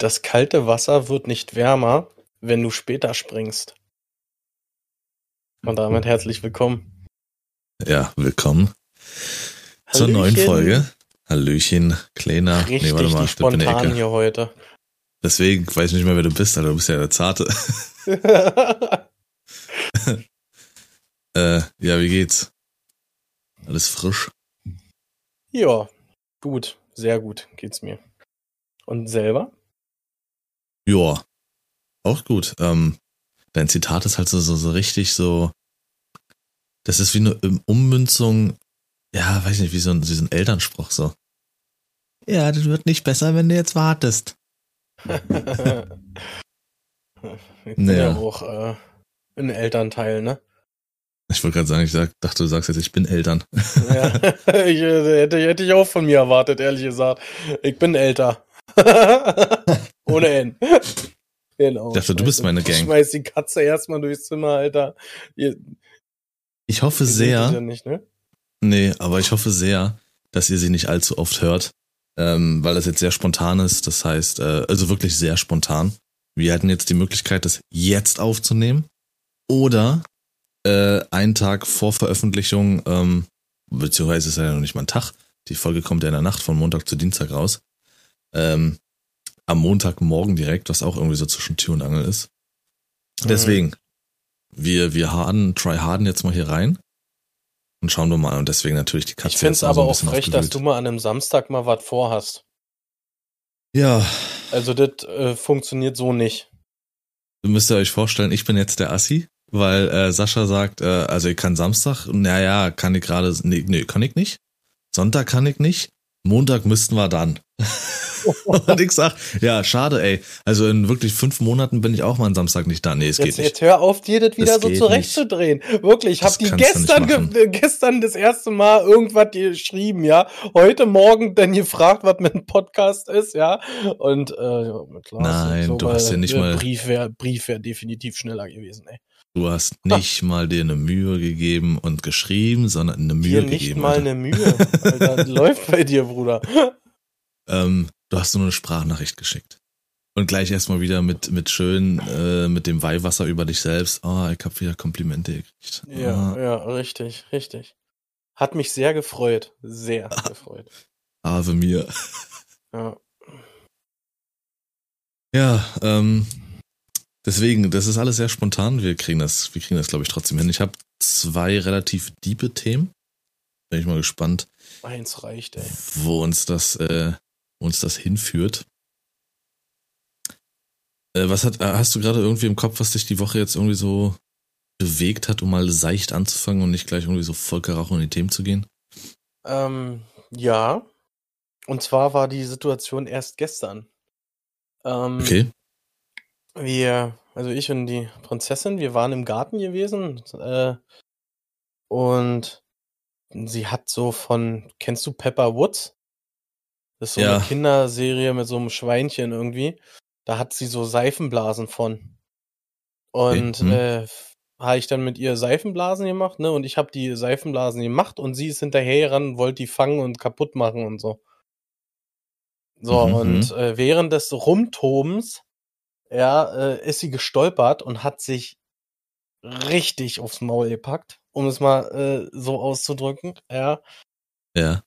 Das kalte Wasser wird nicht wärmer, wenn du später springst. Und damit herzlich willkommen. Ja, willkommen zur Hallöchen. neuen Folge. Hallöchen, Kleiner. Richtig nee, warte mal, spontan hier heute. Deswegen weiß ich nicht mehr, wer du bist, Alter. Du bist ja der Zarte. äh, ja, wie geht's? Alles frisch? ja, gut, sehr gut geht's mir. Und selber? Ja, auch gut. Ähm, dein Zitat ist halt so, so, so richtig so. Das ist wie eine ähm, Ummünzung, ja, weiß nicht, wie so ein, wie so ein Elternspruch so. Ja, das wird nicht besser, wenn du jetzt wartest. ich bin Naja. ja auch äh, ein Elternteil, ne? Ich wollte gerade sagen, ich sag, dachte, du sagst jetzt, ich bin Eltern. Ja, ich, äh, hätte, hätte ich auch von mir erwartet, ehrlich gesagt. Ich bin älter. Ohne N. Genau. Ich dachte, du bist meine Gang. Schmeiß die Katze erstmal durchs Zimmer, Alter. Ihr, Ich hoffe sehr, Ja nicht, ne? nee, aber ich hoffe sehr, dass ihr sie nicht allzu oft hört, ähm, weil das jetzt sehr spontan ist. Das heißt, äh, also wirklich sehr spontan. Wir hatten jetzt die Möglichkeit, das jetzt aufzunehmen oder äh, einen Tag vor Veröffentlichung, ähm, beziehungsweise ist ja noch nicht mal ein Tag. Die Folge kommt ja in der Nacht von Montag zu Dienstag raus. Ähm, am Montagmorgen direkt, was auch irgendwie so zwischen Tür und Angel ist. Mhm. Deswegen, wir, wir harden, try harden jetzt mal hier rein und schauen wir mal. Und deswegen natürlich die Katze. Ich mal so aber ein auch bisschen frech, dass aufgewühlt. du mal an einem Samstag mal was vorhast. Ja, Also das äh, funktioniert so nicht. müsst ihr euch vorstellen, ich bin jetzt der Assi, weil äh, Sascha sagt, äh, also ich kann Samstag, naja, kann ich gerade, nee, nee, kann ich nicht. Sonntag kann ich nicht. Montag müssten wir dann. und ich sag, ja, schade, ey. Also in wirklich fünf Monaten bin ich auch mal am Samstag nicht da. Nee, es geht Jetzt, nicht. jetzt hör auf, dir das wieder Das so geht zurechtzudrehen. Wirklich, ich hab Das die gestern, ge gestern das erste Mal irgendwas geschrieben, ja. Heute Morgen dann gefragt, was mit einem Podcast ist, ja. Und äh, klar, Nein, du hast ja nicht mal- Brief wäre Brief wär definitiv schneller gewesen, ey. Du hast nicht mal dir eine Mühe gegeben und geschrieben, sondern eine Mühe Hier nicht gegeben. mal Alter. eine Mühe. Alter, läuft bei dir, Bruder. Ähm, du hast nur eine Sprachnachricht geschickt. Und gleich erstmal wieder mit, mit schön, äh, mit dem Weihwasser über dich selbst. Oh, ich hab wieder Komplimente gekriegt. Ja, Ah, ja, richtig, richtig. Hat mich sehr gefreut. Sehr gefreut. Ave mir. Ja. Ja, ähm, deswegen, das ist alles sehr spontan. Wir kriegen das, wir kriegen das, glaube ich, trotzdem hin. Ich habe zwei relativ diepe Themen. Bin ich mal gespannt, Eins reicht, ey. wo uns das, äh, wo uns das hinführt. Äh, was hat, äh, hast du gerade irgendwie im Kopf, was dich die Woche jetzt irgendwie so bewegt hat, um mal seicht anzufangen und nicht gleich irgendwie so voll Karacho in die Themen zu gehen? Ähm, ja. Und zwar war die Situation erst gestern. Ähm, Okay. Wir, also ich und die Prinzessin, wir waren im Garten gewesen äh, und sie hat so von, kennst du Pepper Woods? Das ist so Ja. eine Kinderserie mit so einem Schweinchen irgendwie. Da hat sie so Seifenblasen von. Und Okay, hm. äh, habe ich dann mit ihr Seifenblasen gemacht, ne? Und ich habe die Seifenblasen gemacht und sie ist hinterher ran, wollte die fangen und kaputt machen und so. So, Mhm, und äh, während des Rumtobens, ja, äh, ist sie gestolpert und hat sich richtig aufs Maul gepackt, um es mal äh, so auszudrücken, ja. Ja.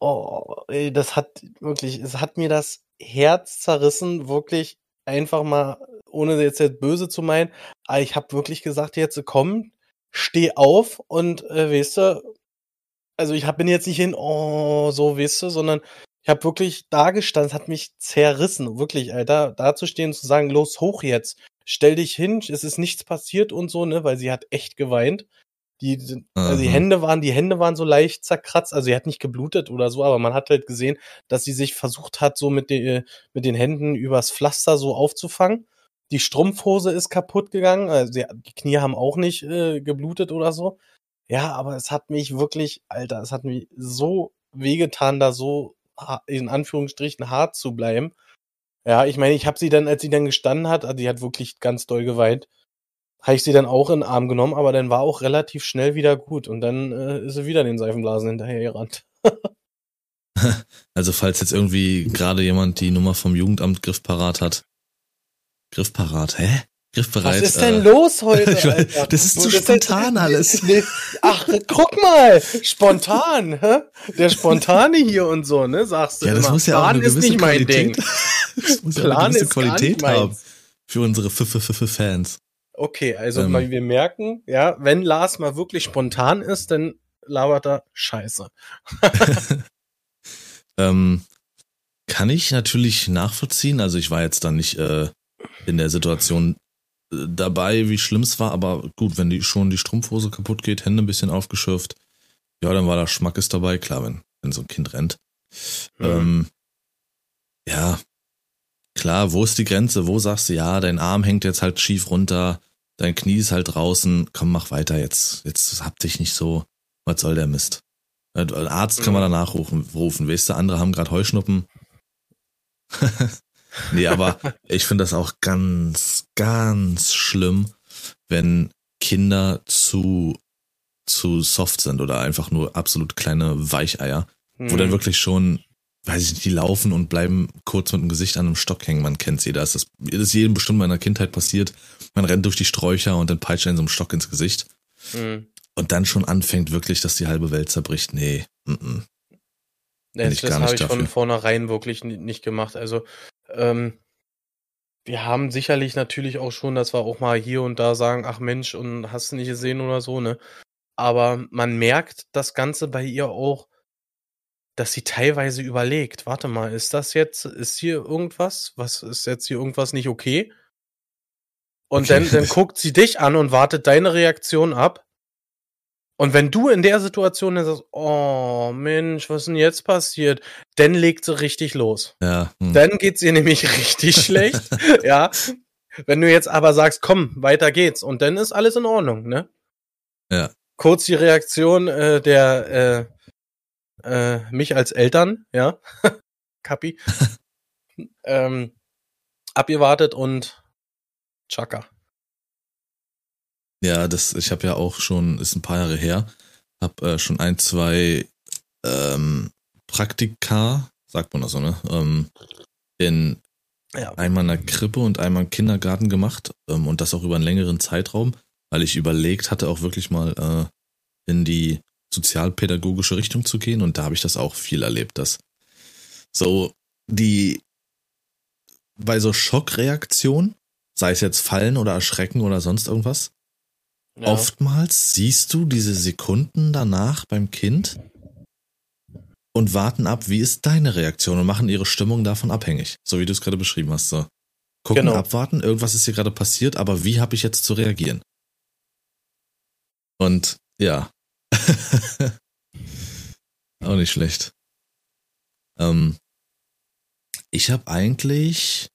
Oh, ey, das hat wirklich, es hat mir das Herz zerrissen, wirklich einfach mal, ohne jetzt, jetzt böse zu meinen, aber ich habe wirklich gesagt, jetzt komm, steh auf und äh, weißt du, also ich hab, bin jetzt nicht hin, oh, so, weißt du, sondern ich habe wirklich da gestanden, es hat mich zerrissen, wirklich, Alter, da zu stehen und zu sagen, los, hoch jetzt, stell dich hin, es ist nichts passiert und so, ne, weil sie hat echt geweint. Die, also die Aha. Hände waren, die Hände waren so leicht zerkratzt, also sie hat nicht geblutet oder so, aber man hat halt gesehen, dass sie sich versucht hat, so mit, den mit den Händen übers Pflaster so aufzufangen. Die Strumpfhose ist kaputt gegangen, also die Knie haben auch nicht äh, geblutet oder so. Ja, aber es hat mich wirklich, Alter, es hat mich so wehgetan, da so in Anführungsstrichen hart zu bleiben. Ja, ich meine, ich habe sie dann, als sie dann gestanden hat, also die hat wirklich ganz doll geweint, habe ich sie dann auch in den Arm genommen, aber dann war auch relativ schnell wieder gut und dann äh, ist sie wieder den Seifenblasen hinterher gerannt. Also falls jetzt irgendwie gerade jemand die Nummer vom Jugendamt griffparat hat. Griffparat, hä? Griffbereit. Was ist denn äh, los heute? Alter? das ist zu so spontan alles. Nee, ach, guck mal, spontan, hä? Der Spontane hier und so, ne? Sagst du ja, das immer. Muss ja Plan auch eine ist nicht mein Qualität. Ding. Das muss Plan ja eine gewisse Qualität haben für unsere Fans. Okay, also ähm. wir merken, ja, wenn Lars mal wirklich spontan ist, dann labert er Scheiße. ähm, kann ich natürlich nachvollziehen. Also ich war jetzt da nicht äh, in der Situation dabei, wie schlimm es war, aber gut, wenn die schon die Strumpfhose kaputt geht, Hände ein bisschen aufgeschürft, ja, dann war da Schmackes dabei, klar, wenn, wenn so ein Kind rennt. Mhm. Ähm, ja, klar, wo ist die Grenze? Wo sagst du, ja, dein Arm hängt jetzt halt schief runter, dein Knie ist halt draußen, komm, mach weiter jetzt, jetzt hab dich nicht so, was soll der Mist? Ein Arzt kann man danach rufen, rufen. Weißt du, andere haben gerade Heuschnuppen. nee, aber ich finde das auch ganz, ganz schlimm, wenn Kinder zu, zu soft sind oder einfach nur absolut kleine Weicheier, hm. wo dann mhm. wirklich schon, weiß ich nicht, die laufen und bleiben kurz mit dem Gesicht an einem Stock hängen. Man kennt sie, da ist das, das ist jedem bestimmt in meiner Kindheit passiert. Man rennt durch die Sträucher und dann peitscht in so einem Stock ins Gesicht. Hm und dann schon anfängt wirklich, dass die halbe Welt zerbricht. Nee, mm -mm. Das, das habe ich dafür. von vornherein wirklich nicht gemacht. Also ähm, wir haben sicherlich natürlich auch schon, dass wir auch mal hier und da sagen, ach Mensch, und hast du nicht gesehen oder so, ne? Aber man merkt das Ganze bei ihr auch, dass sie teilweise überlegt, warte mal, ist das jetzt, ist hier irgendwas? Was ist jetzt hier irgendwas nicht okay? Und okay. dann, dann guckt sie dich an und wartet deine Reaktion ab. Und wenn du in der Situation dann sagst, oh Mensch, was ist denn jetzt passiert? Dann legt sie richtig los. Ja. Hm. Dann geht's ihr nämlich richtig schlecht. ja. Wenn du jetzt aber sagst, komm, weiter geht's und dann ist alles in Ordnung, ne? Ja. Kurz die Reaktion äh, der äh, äh, mich als Eltern, ja, Kapi, ähm, abgewartet und Chaka. Ja, das, ich habe ja auch schon, ist ein paar Jahre her, habe äh, schon ein, zwei ähm, Praktika, sagt man das so, ne? Ähm, in ja. einmal in der Krippe und einmal im Kindergarten gemacht ähm, und das auch über einen längeren Zeitraum, weil ich überlegt hatte, auch wirklich mal äh, in die sozialpädagogische Richtung zu gehen und da habe ich das auch viel erlebt, dass so die bei so Schockreaktionen, sei es jetzt Fallen oder Erschrecken oder sonst irgendwas, ja. Oftmals siehst du diese Sekunden danach beim Kind und warten ab, wie ist deine Reaktion und machen ihre Stimmung davon abhängig, so wie du es gerade beschrieben hast. So. Gucken, genau. abwarten, irgendwas ist hier gerade passiert, aber wie habe ich jetzt zu reagieren? Und ja. Auch nicht schlecht. Ähm, ich habe eigentlich,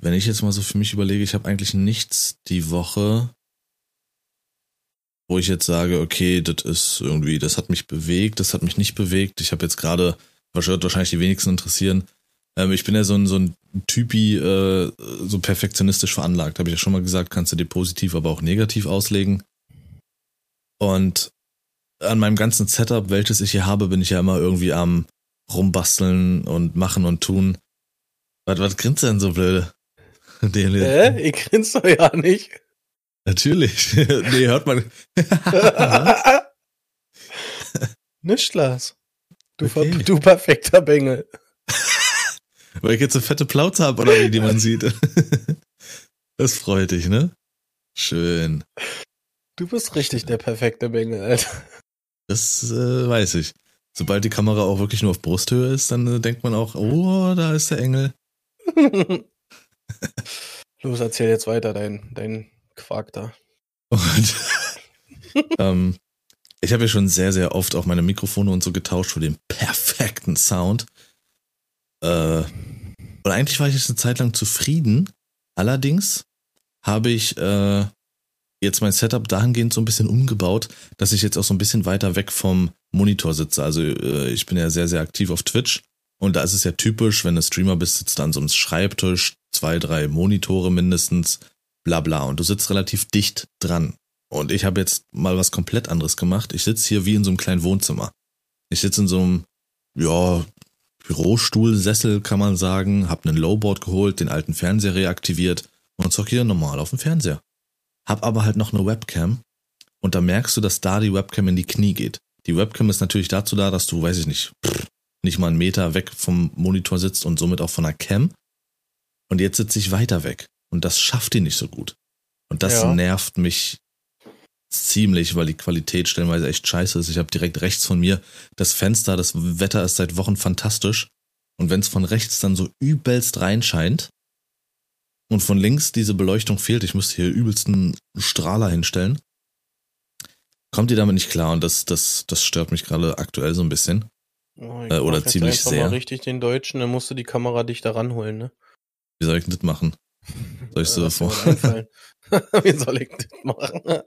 wenn ich jetzt mal so für mich überlege, ich habe eigentlich nichts die Woche, wo ich jetzt sage, okay, das ist irgendwie, das hat mich bewegt, das hat mich nicht bewegt. Ich habe jetzt gerade, was wird wahrscheinlich die wenigsten interessieren, ähm, ich bin ja so ein, so ein Typi, äh, so perfektionistisch veranlagt. Habe ich ja schon mal gesagt, kannst du dir positiv, aber auch negativ auslegen. Und an meinem ganzen Setup, welches ich hier habe, bin ich ja immer irgendwie am rumbasteln und machen und tun. Was, was grinst denn so blöde? Hä? Ich grinst doch ja nicht. Natürlich. nee, hört man. Nicht, Lars. Du, okay. du perfekter Bengel. Weil ich jetzt eine fette Plauze habe, oder wie die man sieht. das freut dich, ne? Schön. Du bist richtig der perfekte Bengel, Alter. Das äh, weiß ich. Sobald die Kamera auch wirklich nur auf Brusthöhe ist, dann äh, denkt man auch, oh, da ist der Engel. Los, erzähl jetzt weiter dein, dein Quark da. Und ähm, ich habe ja schon sehr, sehr oft auch meine Mikrofone und so getauscht für den perfekten Sound. Äh, und eigentlich war ich jetzt eine Zeit lang zufrieden. Allerdings habe ich äh, jetzt mein Setup dahingehend so ein bisschen umgebaut, dass ich jetzt auch so ein bisschen weiter weg vom Monitor sitze. Also äh, ich bin ja sehr, sehr aktiv auf Twitch. Und da ist es ja typisch, wenn du Streamer bist, sitzt du an so einem Schreibtisch, zwei, drei Monitore mindestens, bla bla. Und du sitzt relativ dicht dran. Und ich habe jetzt mal was komplett anderes gemacht. Ich sitze hier wie in so einem kleinen Wohnzimmer. Ich sitze in so einem ja, Bürostuhlsessel kann man sagen, hab einen Lowboard geholt, den alten Fernseher reaktiviert und zock hier normal auf dem Fernseher. Hab aber halt noch eine Webcam und da merkst du, dass da die Webcam in die Knie geht. Die Webcam ist natürlich dazu da, dass du, weiß ich nicht, nicht mal einen Meter weg vom Monitor sitzt und somit auch von der Cam. Und jetzt sitze ich weiter weg. Und das schafft die nicht so gut. Und das ja. nervt mich ziemlich, weil die Qualität stellenweise echt scheiße ist. Ich habe direkt rechts von mir das Fenster, das Wetter ist seit Wochen fantastisch. Und wenn es von rechts dann so übelst reinscheint und von links diese Beleuchtung fehlt, ich müsste hier übelsten Strahler hinstellen, kommt ihr damit nicht klar und das, das, das stört mich gerade aktuell so ein bisschen. Oh, äh, oder ziemlich sehr. Mal richtig den Deutschen, dann musst du die Kamera dich da ranholen, ne? Wie soll ich denn das machen? Soll ich so vor? Wie soll ich das machen?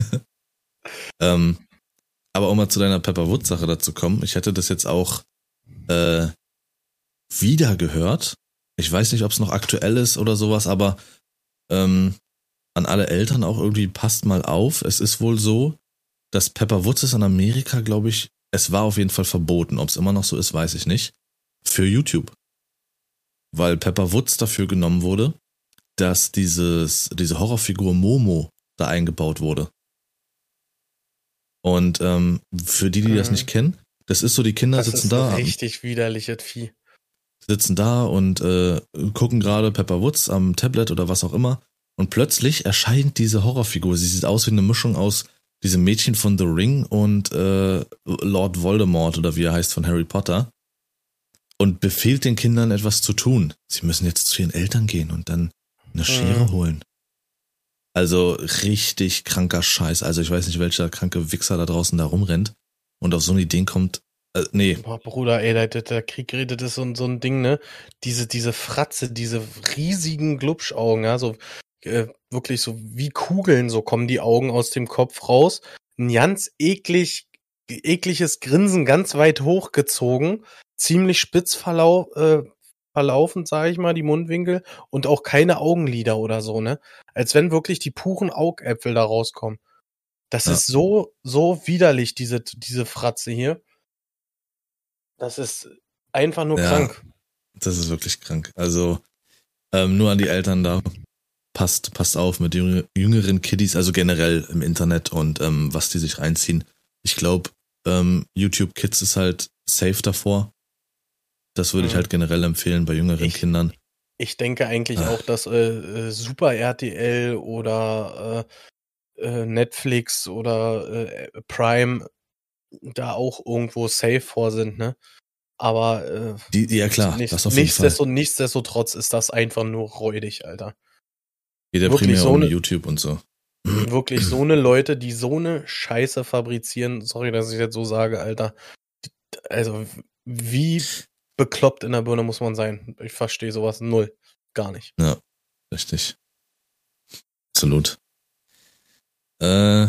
ähm, aber um mal zu deiner Pepper Wood Sache dazu kommen, ich hätte das jetzt auch äh, wieder gehört. Ich weiß nicht, ob es noch aktuell ist oder sowas, aber ähm, an alle Eltern auch irgendwie passt mal auf. Es ist wohl so, dass Pepper Woods ist in Amerika, glaube ich, es war auf jeden Fall verboten. Ob es immer noch so ist, weiß ich nicht. Für YouTube. Weil Pepper Woods dafür genommen wurde, dass dieses, diese Horrorfigur Momo da eingebaut wurde. Und ähm, für die, die mhm. das nicht kennen, das ist so, die Kinder das sitzen ist da. Richtig widerliches Vieh. Sitzen da und äh, gucken gerade Pepper Woods am Tablet oder was auch immer. Und plötzlich erscheint diese Horrorfigur. Sie sieht aus wie eine Mischung aus diesem Mädchen von The Ring und äh, Lord Voldemort oder wie er heißt von Harry Potter. Und befiehlt den Kindern etwas zu tun. Sie müssen jetzt zu ihren Eltern gehen und dann eine Schere mhm. holen. Also richtig kranker Scheiß. Also ich weiß nicht, welcher kranke Wichser da draußen da rumrennt und auf so eine Idee kommt. Äh, nee. Boah, Bruder, ey, der, der Krieg redet ist so, so ein Ding, ne? Diese, diese Fratze, diese riesigen Glubschaugen, ja, so äh, wirklich so wie Kugeln, so kommen die Augen aus dem Kopf raus. Ein ganz eklig, ekliges Grinsen ganz weit hochgezogen, ziemlich spitz verlau äh, verlaufend, sage ich mal, die Mundwinkel und auch keine Augenlider oder so, ne? Als wenn wirklich die puren Augäpfel da rauskommen. Das ja. ist so, so widerlich, diese, diese Fratze hier. Das ist einfach nur ja, krank. Das ist wirklich krank. Also, ähm, nur an die Eltern da. Passt, passt auf mit jüngeren Kiddies, also generell im Internet und ähm, was die sich reinziehen. Ich glaube, ähm, YouTube Kids ist halt safe davor. Das würde ich mhm. halt generell empfehlen bei jüngeren ich, Kindern. Ich denke eigentlich Ach. auch, dass äh, äh Super RTL oder äh, äh, Netflix oder äh, Prime da auch irgendwo safe vor sind, ne? Aber äh, Die, ja klar, nicht, das auf jeden nichtsdestotrotz, Fall. nichtsdestotrotz ist das einfach nur räudig, Alter. Jeder wirklich primär so ohne YouTube und so. Wirklich so eine Leute, die so eine Scheiße fabrizieren, sorry, dass ich jetzt so sage, Alter. Also, wie bekloppt in der Birne muss man sein. Ich verstehe sowas null. Gar nicht. Ja, richtig. Absolut. Äh,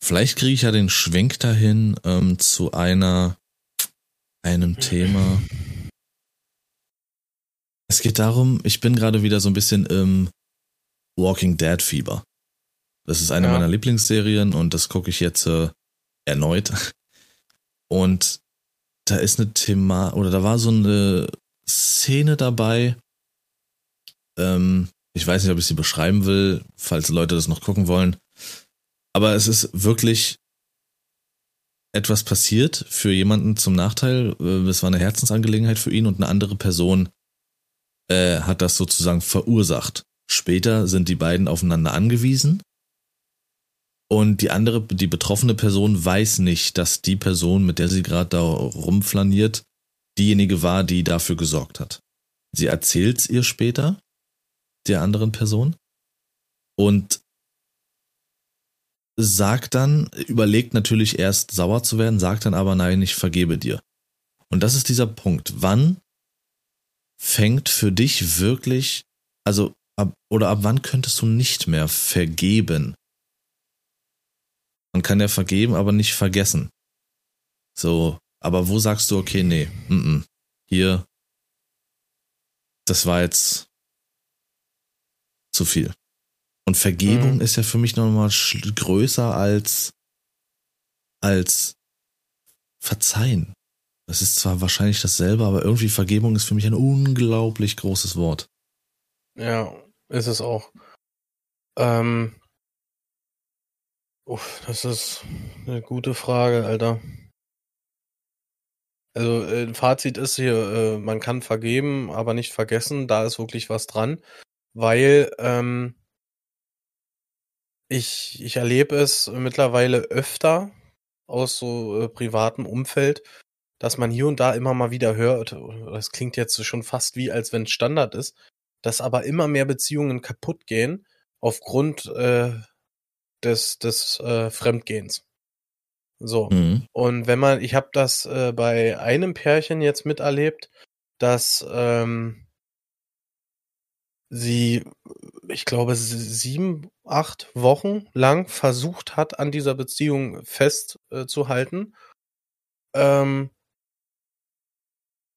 vielleicht kriege ich ja den Schwenk dahin ähm, zu einer, einem Thema. Es geht darum, ich bin gerade wieder so ein bisschen im Walking Dead Fieber. Das ist eine ja. meiner Lieblingsserien und das gucke ich jetzt äh, erneut. Und da ist eine Thema, oder da war so eine Szene dabei. Ähm, ich weiß nicht, ob ich sie beschreiben will, falls Leute das noch gucken wollen. Aber es ist wirklich etwas passiert für jemanden zum Nachteil. Äh, es war eine Herzensangelegenheit für ihn und eine andere Person äh, hat das sozusagen verursacht. Später sind die beiden aufeinander angewiesen und die andere, die betroffene Person weiß nicht, dass die Person, mit der sie gerade da rumflaniert, diejenige war, die dafür gesorgt hat. Sie erzählt's ihr später, der anderen Person, und sagt dann, überlegt natürlich erst sauer zu werden, sagt dann aber nein, ich vergebe dir. Und das ist dieser Punkt. Wann fängt für dich wirklich, also ab, oder ab wann könntest du nicht mehr vergeben? Man kann ja vergeben, aber nicht vergessen. So, aber wo sagst du, okay, nee, m -m, hier, das war jetzt zu viel. Und Vergebung mhm. ist ja für mich nochmal größer als, als Verzeihen. Es ist zwar wahrscheinlich dasselbe, aber irgendwie Vergebung ist für mich ein unglaublich großes Wort. Ja, ist es auch. Ähm, uff, das ist eine gute Frage, Alter. Also äh, Fazit ist hier, äh, man kann vergeben, aber nicht vergessen. Da ist wirklich was dran, weil ähm, ich ich erlebe es mittlerweile öfter aus so äh, privatem Umfeld, dass man hier und da immer mal wieder hört. Das klingt jetzt schon fast wie, als wenn es Standard ist, dass aber immer mehr Beziehungen kaputt gehen aufgrund äh, des, des äh, Fremdgehens. So. Mhm. Und wenn man, ich habe das äh, bei einem Pärchen jetzt miterlebt, dass ähm, sie, ich glaube, sieben, acht Wochen lang versucht hat, an dieser Beziehung festzuhalten. ähm,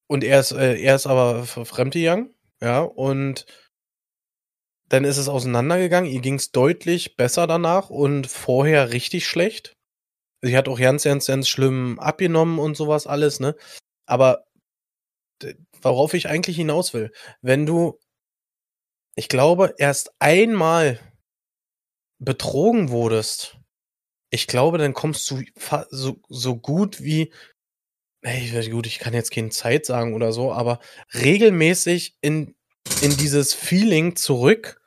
und er ist, äh, er ist aber fremdgegangen, ja, und dann ist es auseinandergegangen. Ihr ging es deutlich besser danach und vorher richtig schlecht. Sie hat auch ganz, ganz, ganz schlimm abgenommen und sowas alles, ne? Aber worauf ich eigentlich hinaus will, wenn du, ich glaube, erst einmal betrogen wurdest, ich glaube, dann kommst du so, so gut wie, hey, gut, ich kann jetzt keine Zeit sagen oder so, aber regelmäßig in, in dieses Feeling zurück,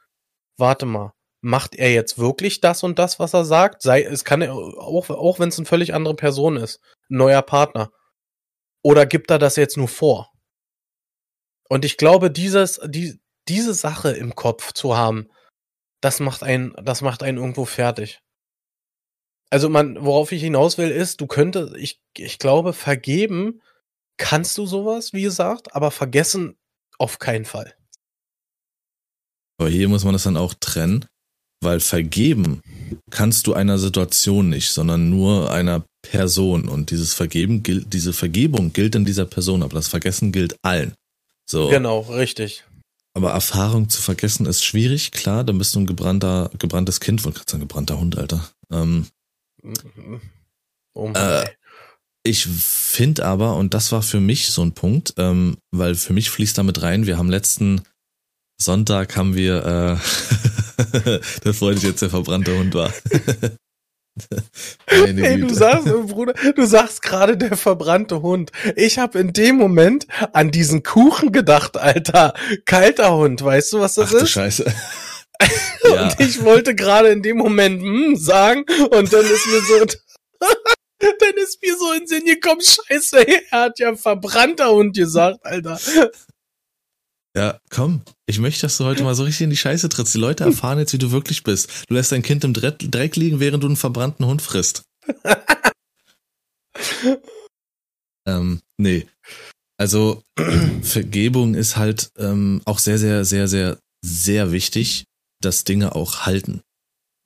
warte mal, macht er jetzt wirklich das und das, was er sagt? Sei, es kann auch, auch wenn es eine völlig andere Person ist, ein neuer Partner. Oder gibt er das jetzt nur vor? Und ich glaube, dieses, die, diese Sache im Kopf zu haben, das macht einen, das macht einen irgendwo fertig. Also man, worauf ich hinaus will, ist, du könntest, ich, ich glaube, vergeben kannst du sowas, wie gesagt, aber vergessen auf keinen Fall. Aber hier muss man das dann auch trennen, weil vergeben kannst du einer Situation nicht, sondern nur einer Person. Und dieses Vergeben gilt, diese Vergebung gilt in dieser Person, aber das Vergessen gilt allen. So. Genau, richtig. Aber Erfahrung zu vergessen ist schwierig, klar, dann bist du ein gebrannter, gebranntes Kind, wollte gerade sagen, gebrannter Hund, Alter. Ähm, oh äh, ich finde aber, und das war für mich so ein Punkt, ähm, weil für mich fließt damit rein, wir haben letzten Sonntag haben wir, äh, da freut sich jetzt der verbrannte Hund war. hey, du sagst, Bruder, du sagst gerade der verbrannte Hund. Ich habe in dem Moment an diesen Kuchen gedacht, Alter. Kalter Hund, weißt du, was das Ach, ist? Scheiße. und ja. ich wollte gerade in dem Moment hm, sagen und dann ist mir so dann ist mir so in den Sinn gekommen, scheiße, er hat ja verbrannter Hund gesagt, Alter. Ja, komm. Ich möchte, dass du heute mal so richtig in die Scheiße trittst. Die Leute erfahren jetzt, wie du wirklich bist. Du lässt dein Kind im Dreck liegen, während du einen verbrannten Hund frisst. ähm, nee. Also, Vergebung ist halt ähm, auch sehr, sehr, sehr, sehr, sehr wichtig, dass Dinge auch halten.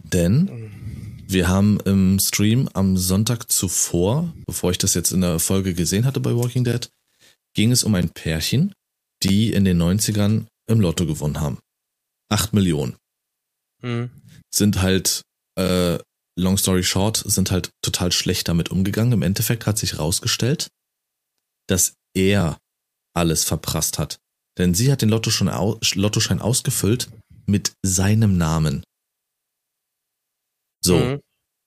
Denn wir haben im Stream am Sonntag zuvor, bevor ich das jetzt in der Folge gesehen hatte bei Walking Dead, ging es um ein Pärchen, die in den 90ern im Lotto gewonnen haben. Acht Millionen. Mhm. Sind halt, äh, long story short, sind halt total schlecht damit umgegangen. Im Endeffekt hat sich rausgestellt, dass er alles verprasst hat. Denn sie hat den Lotto schon au Lottoschein ausgefüllt mit seinem Namen. So. Mhm.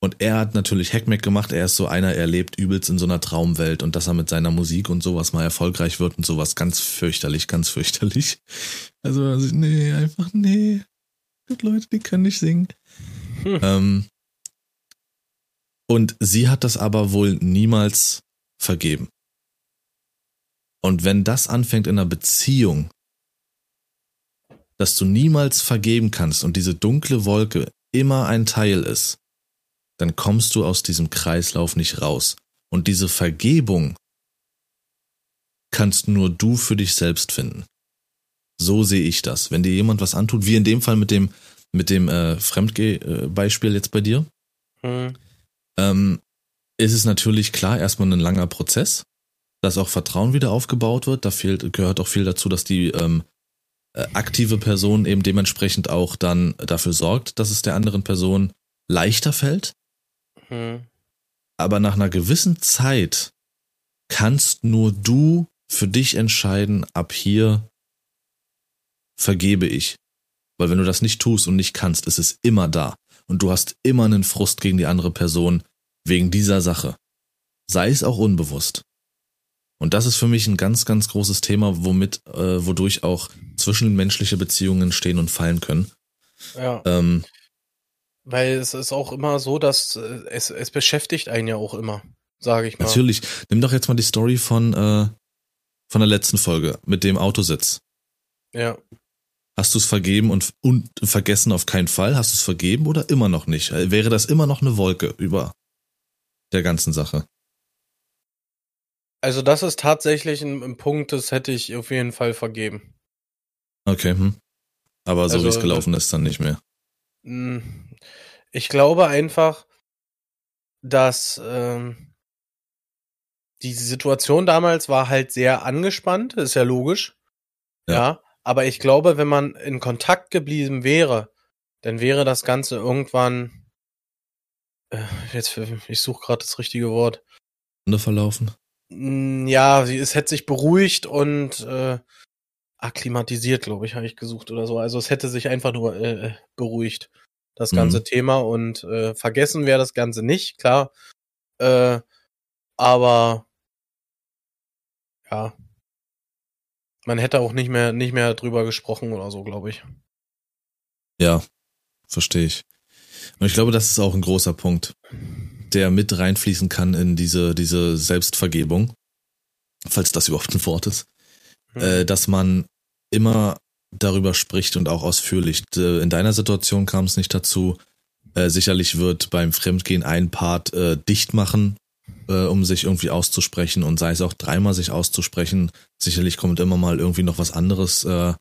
Und er hat natürlich Hackmack gemacht. Er ist so einer, er lebt übelst in so einer Traumwelt und dass er mit seiner Musik und sowas mal erfolgreich wird und sowas ganz fürchterlich, ganz fürchterlich. Also, also nee, einfach nee. Gibt Leute, die können nicht singen. Hm. Ähm, und sie hat das aber wohl niemals vergeben. Und wenn das anfängt in einer Beziehung, dass du niemals vergeben kannst und diese dunkle Wolke immer ein Teil ist, dann kommst du aus diesem Kreislauf nicht raus. Und diese Vergebung kannst nur du für dich selbst finden. So sehe ich das. Wenn dir jemand was antut, wie in dem Fall mit dem mit dem äh, Fremdgeh-Beispiel jetzt bei dir, hm. ähm, ist es natürlich klar erstmal ein langer Prozess, dass auch Vertrauen wieder aufgebaut wird. Da fehlt, gehört auch viel dazu, dass die ähm, äh, aktive Person eben dementsprechend auch dann dafür sorgt, dass es der anderen Person leichter fällt. Hm. Aber nach einer gewissen Zeit kannst nur du für dich entscheiden, ab hier vergebe ich. Weil wenn du das nicht tust und nicht kannst, ist es immer da. Und du hast immer einen Frust gegen die andere Person wegen dieser Sache. Sei es auch unbewusst. Und das ist für mich ein ganz, ganz großes Thema, womit, äh, wodurch auch zwischenmenschliche Beziehungen stehen und fallen können. Ja. Ähm, Weil es ist auch immer so, dass äh, es, es beschäftigt einen ja auch immer, sage ich mal. Natürlich. Nimm doch jetzt mal die Story von, äh, von der letzten Folge mit dem Autositz. Ja. Hast du es vergeben und, und vergessen auf keinen Fall? Hast du es vergeben oder immer noch nicht? Wäre das immer noch eine Wolke über der ganzen Sache? Also das ist tatsächlich ein, ein Punkt, das hätte ich auf jeden Fall vergeben. Okay, hm. Aber so also, wie es gelaufen ist, dann nicht mehr. Hm. Ich glaube einfach, dass ähm, die Situation damals war halt sehr angespannt, ist ja logisch. Ja. ja. Aber ich glaube, wenn man in Kontakt geblieben wäre, dann wäre das Ganze irgendwann. Äh, jetzt, ich suche gerade das richtige Wort. Verlaufen? Hm, ja, es hätte sich beruhigt und äh, akklimatisiert, glaube ich, habe ich gesucht oder so. Also es hätte sich einfach nur äh, beruhigt, das ganze mhm. Thema. Und äh, vergessen wäre das Ganze nicht, klar. Äh, aber ja, man hätte auch nicht mehr, nicht mehr drüber gesprochen oder so, glaube ich. Ja, verstehe ich. Und ich glaube, das ist auch ein großer Punkt, der mit reinfließen kann in diese, diese Selbstvergebung, falls das überhaupt ein Wort ist, hm. äh, dass man immer darüber spricht und auch ausführlich. In deiner Situation kam es nicht dazu. Äh, sicherlich wird beim Fremdgehen ein Part äh, dicht machen, äh, um sich irgendwie auszusprechen und sei es auch dreimal sich auszusprechen. Sicherlich kommt immer mal irgendwie noch was anderes äh,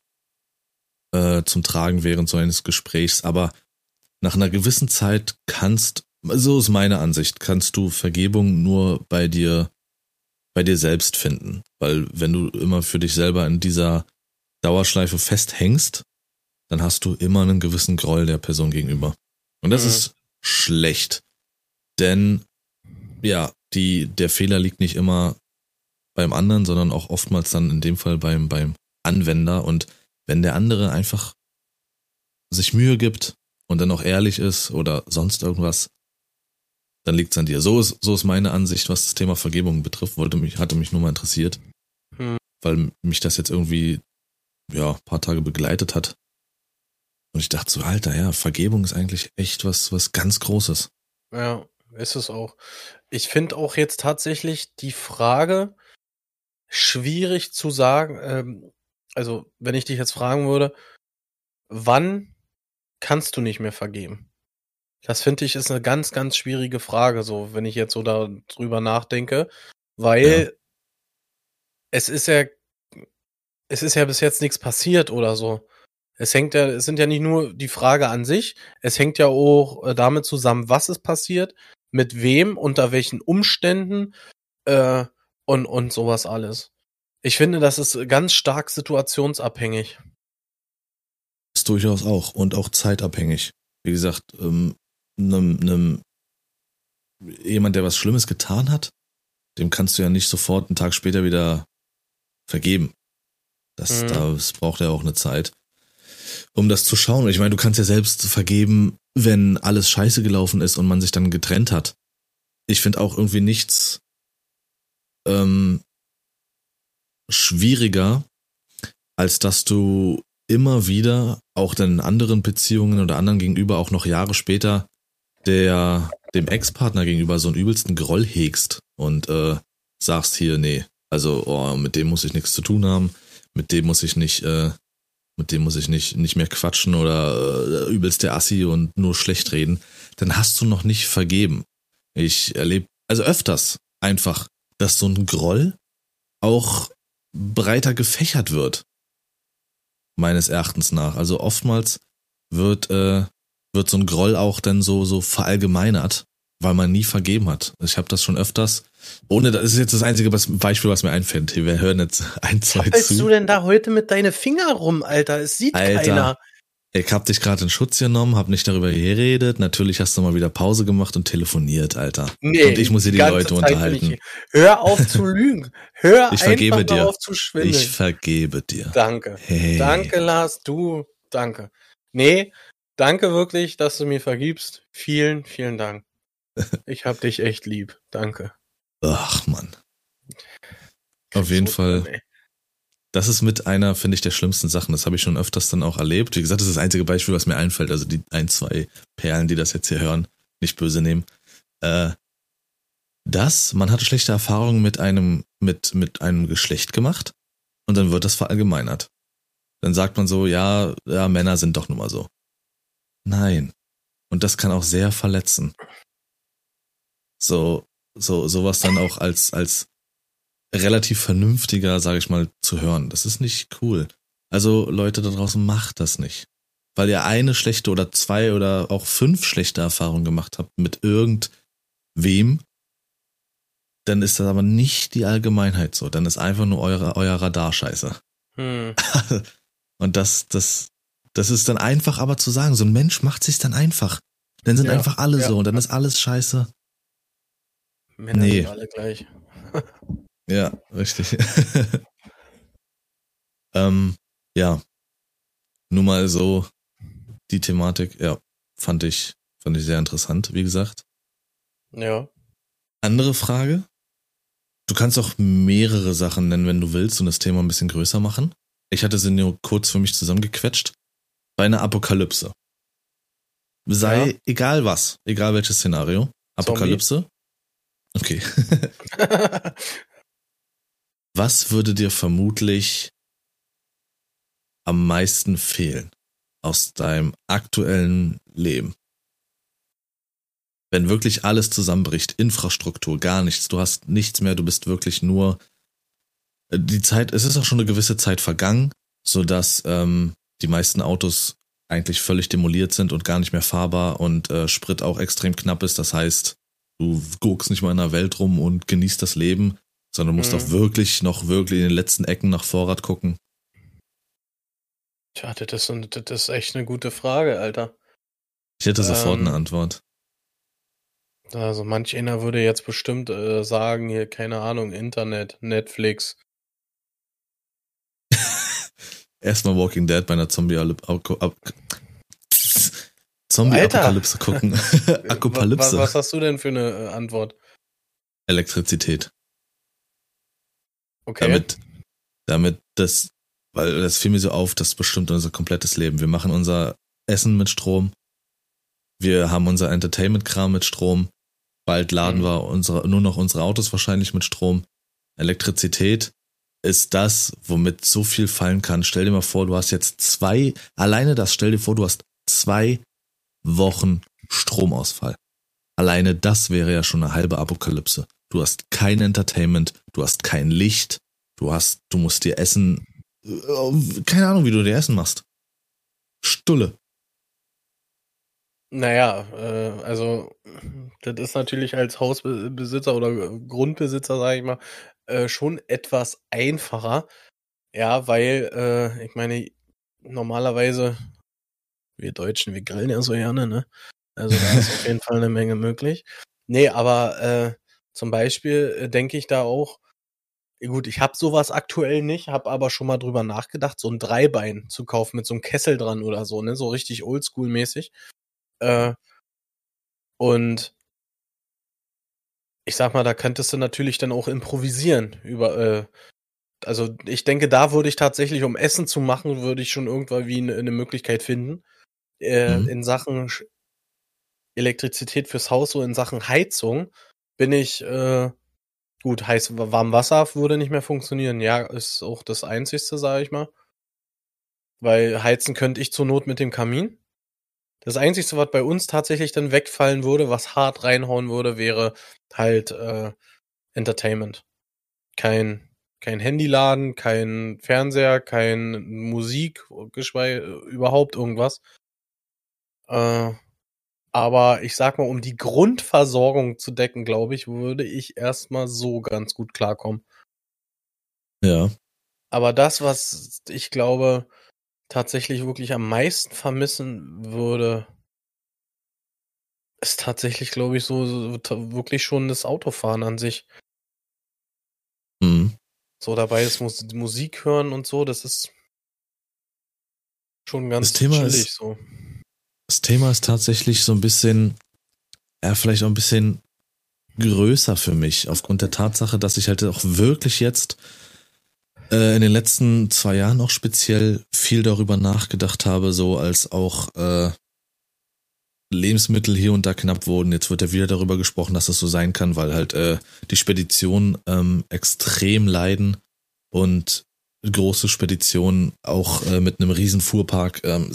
äh, zum Tragen während so eines Gesprächs, aber nach einer gewissen Zeit kannst, so ist meine Ansicht, kannst du Vergebung nur bei dir, bei dir selbst finden. Weil wenn du immer für dich selber in dieser Dauerschleife festhängst, dann hast du immer einen gewissen Groll der Person gegenüber. Und das mhm. ist schlecht. Denn ja, die, der Fehler liegt nicht immer beim anderen, sondern auch oftmals dann in dem Fall beim, beim Anwender. Und wenn der andere einfach sich Mühe gibt und dann auch ehrlich ist oder sonst irgendwas, dann liegt's an dir. So ist, so ist meine Ansicht, was das Thema Vergebung betrifft. Wollte mich, hatte mich nur mal interessiert, hm. weil mich das jetzt irgendwie, ja, paar Tage begleitet hat. Und ich dachte so, Alter, ja, Vergebung ist eigentlich echt was, was ganz Großes. Ja, ist es auch. Ich finde auch jetzt tatsächlich die Frage schwierig zu sagen. Ähm, also, wenn ich dich jetzt fragen würde, wann kannst du nicht mehr vergeben? Das finde ich ist eine ganz, ganz schwierige Frage, so, wenn ich jetzt so darüber nachdenke, weil ja. es ist ja, es ist ja bis jetzt nichts passiert oder so. Es hängt ja, es sind ja nicht nur die Frage an sich, es hängt ja auch äh, damit zusammen, was ist passiert, mit wem, unter welchen Umständen äh, und, und sowas alles. Ich finde, das ist ganz stark situationsabhängig. Ist durchaus auch und auch zeitabhängig. Wie gesagt, ähm, einem, einem jemand, der was Schlimmes getan hat, dem kannst du ja nicht sofort einen Tag später wieder vergeben. Das, mhm. das braucht ja auch eine Zeit, um das zu schauen. Ich meine, du kannst ja selbst vergeben, wenn alles scheiße gelaufen ist und man sich dann getrennt hat. Ich finde auch irgendwie nichts ähm, schwieriger, als dass du immer wieder auch deinen anderen Beziehungen oder anderen gegenüber auch noch Jahre später der dem Ex-Partner gegenüber so einen übelsten Groll hegst und äh, sagst hier, nee, also oh, mit dem muss ich nichts zu tun haben, mit dem muss ich nicht äh, mit dem muss ich nicht, nicht mehr quatschen oder äh, übelst der Assi und nur schlecht reden, dann hast du noch nicht vergeben. Ich erlebe, also öfters einfach, dass so ein Groll auch breiter gefächert wird. Meines Erachtens nach. Also oftmals wird, äh, wird so ein Groll auch dann so, so verallgemeinert, weil man nie vergeben hat. Ich habe das schon öfters ohne, das ist jetzt das einzige Beispiel, was mir einfällt. Wir hören jetzt ein, zwei Was zu. du denn da heute mit deinen Finger rum, Alter? Es sieht Alter, keiner. Ich hab dich gerade in Schutz genommen, hab nicht darüber geredet. Natürlich hast du mal wieder Pause gemacht und telefoniert, Alter. Nee, und ich muss hier die Leute Zeit unterhalten. Ich, hör auf zu lügen. Hör Ich einfach dir. auf zu schwindeln. Ich vergebe dir. danke. Hey. Danke, Lars, du, danke. Nee, danke wirklich, dass du mir vergibst. Vielen, vielen Dank. Ich hab dich echt lieb. Danke. Ach, Mann. Auf jeden Fall. Das ist mit einer, finde ich, der schlimmsten Sachen. Das habe ich schon öfters dann auch erlebt. Wie gesagt, das ist das einzige Beispiel, was mir einfällt. Also die ein, zwei Perlen, die das jetzt hier hören, nicht böse nehmen. Äh, das, man hat schlechte Erfahrungen mit einem, mit, mit einem Geschlecht gemacht und dann wird das verallgemeinert. Dann sagt man so, ja, ja, Männer sind doch nun mal so. Nein. Und das kann auch sehr verletzen. So, so, sowas dann auch als, als relativ vernünftiger, sage ich mal, zu hören. Das ist nicht cool. Also Leute da draußen, macht das nicht. Weil ihr eine schlechte oder zwei oder auch fünf schlechte Erfahrungen gemacht habt mit irgendwem, dann ist das aber nicht die Allgemeinheit so. Dann ist einfach nur eure, euer Radar scheiße. Hm. Und das, das, das ist dann einfach aber zu sagen, so ein Mensch macht sich dann einfach. Dann sind Ja, einfach alle ja. so und dann ist alles scheiße. Männer Nee. sind alle gleich. Ja, richtig. ähm, ja. Nur mal so die Thematik, ja, fand ich, fand ich sehr interessant, wie gesagt. Ja. Andere Frage. Du kannst auch mehrere Sachen nennen, wenn du willst und das Thema ein bisschen größer machen. Ich hatte sie nur kurz für mich zusammengequetscht. Bei einer Apokalypse. Sei Ja. egal was, egal welches Szenario. Apokalypse. Okay. Was würde dir vermutlich am meisten fehlen aus deinem aktuellen Leben? Wenn wirklich alles zusammenbricht, Infrastruktur, gar nichts, du hast nichts mehr, du bist wirklich nur äh, die Zeit, es ist auch schon eine gewisse Zeit vergangen, so dass ähm, die meisten Autos eigentlich völlig demoliert sind und gar nicht mehr fahrbar und äh, Sprit auch extrem knapp ist. Das heißt, du guckst nicht mal in der Welt rum und genießt das Leben, sondern musst Mhm. auch wirklich noch wirklich in den letzten Ecken nach Vorrat gucken. Tja, das ist, das ist echt eine gute Frage, Alter. Ich hätte sofort Ähm, eine Antwort. Also manch einer würde jetzt bestimmt äh, sagen, hier, keine Ahnung, Internet, Netflix. Erstmal Walking Dead bei einer Zombie Alter. Zombie-Apokalypse gucken. Was, Apokalypse. was hast du denn für eine äh, Antwort? Elektrizität. Okay. Damit, damit das, weil das fiel mir so auf, das bestimmt unser komplettes Leben. Wir machen unser Essen mit Strom. Wir haben unser Entertainment-Kram mit Strom. Bald laden Mhm. wir unsere, nur noch unsere Autos wahrscheinlich mit Strom. Elektrizität ist das, womit so viel fallen kann. Stell dir mal vor, du hast jetzt zwei, alleine das, stell dir vor, du hast zwei Wochen Stromausfall. Alleine das wäre ja schon eine halbe Apokalypse. Du hast kein Entertainment, du hast kein Licht, du hast, du musst dir Essen, äh, keine Ahnung, wie du dir Essen machst. Stulle. Naja, äh, also das ist natürlich als Hausbesitzer oder Grundbesitzer, sage ich mal, äh, schon etwas einfacher. Ja, weil, äh, ich meine, normalerweise, wir Deutschen, wir grillen ja so gerne, ne? Also da ist auf jeden Fall eine Menge möglich. Nee, aber äh, zum Beispiel äh, denke ich da auch, gut, ich habe sowas aktuell nicht, habe aber schon mal drüber nachgedacht, so ein Dreibein zu kaufen mit so einem Kessel dran oder so, ne? So richtig oldschool-mäßig. Äh, und ich sag mal, da könntest du natürlich dann auch improvisieren über, äh, also ich denke, da würde ich tatsächlich, um Essen zu machen, würde ich schon irgendwann wie eine, eine Möglichkeit finden. Äh, Mhm. In Sachen Elektrizität fürs Haus, so in Sachen Heizung, bin ich, äh, gut, heiß, warm Wasser würde nicht mehr funktionieren. Ja, ist auch das Einzigste, sage ich mal. Weil heizen könnte ich zur Not mit dem Kamin. Das Einzige, was bei uns tatsächlich dann wegfallen würde, was hart reinhauen würde, wäre halt äh, Entertainment. Kein, kein Handyladen, kein Fernseher, kein Musik, geschweige überhaupt irgendwas. Äh, aber ich sag mal, um die Grundversorgung zu decken, glaube ich, würde ich erstmal so ganz gut klarkommen. Ja. Aber das, was ich glaube, tatsächlich wirklich am meisten vermissen würde, ist tatsächlich, glaube ich, so, so wirklich schon das Autofahren an sich. Mhm. So dabei ist Mus Musik hören und so, das ist schon ganz Das Thema ist- so. Das Thema ist tatsächlich so ein bisschen, ja, vielleicht auch ein bisschen größer für mich, aufgrund der Tatsache, dass ich halt auch wirklich jetzt äh, in den letzten zwei Jahren auch speziell viel darüber nachgedacht habe, so als auch äh, Lebensmittel hier und da knapp wurden. Jetzt wird ja wieder darüber gesprochen, dass das so sein kann, weil halt äh, die Speditionen ähm, extrem leiden und große Speditionen auch äh, mit einem riesen Fuhrpark ähm,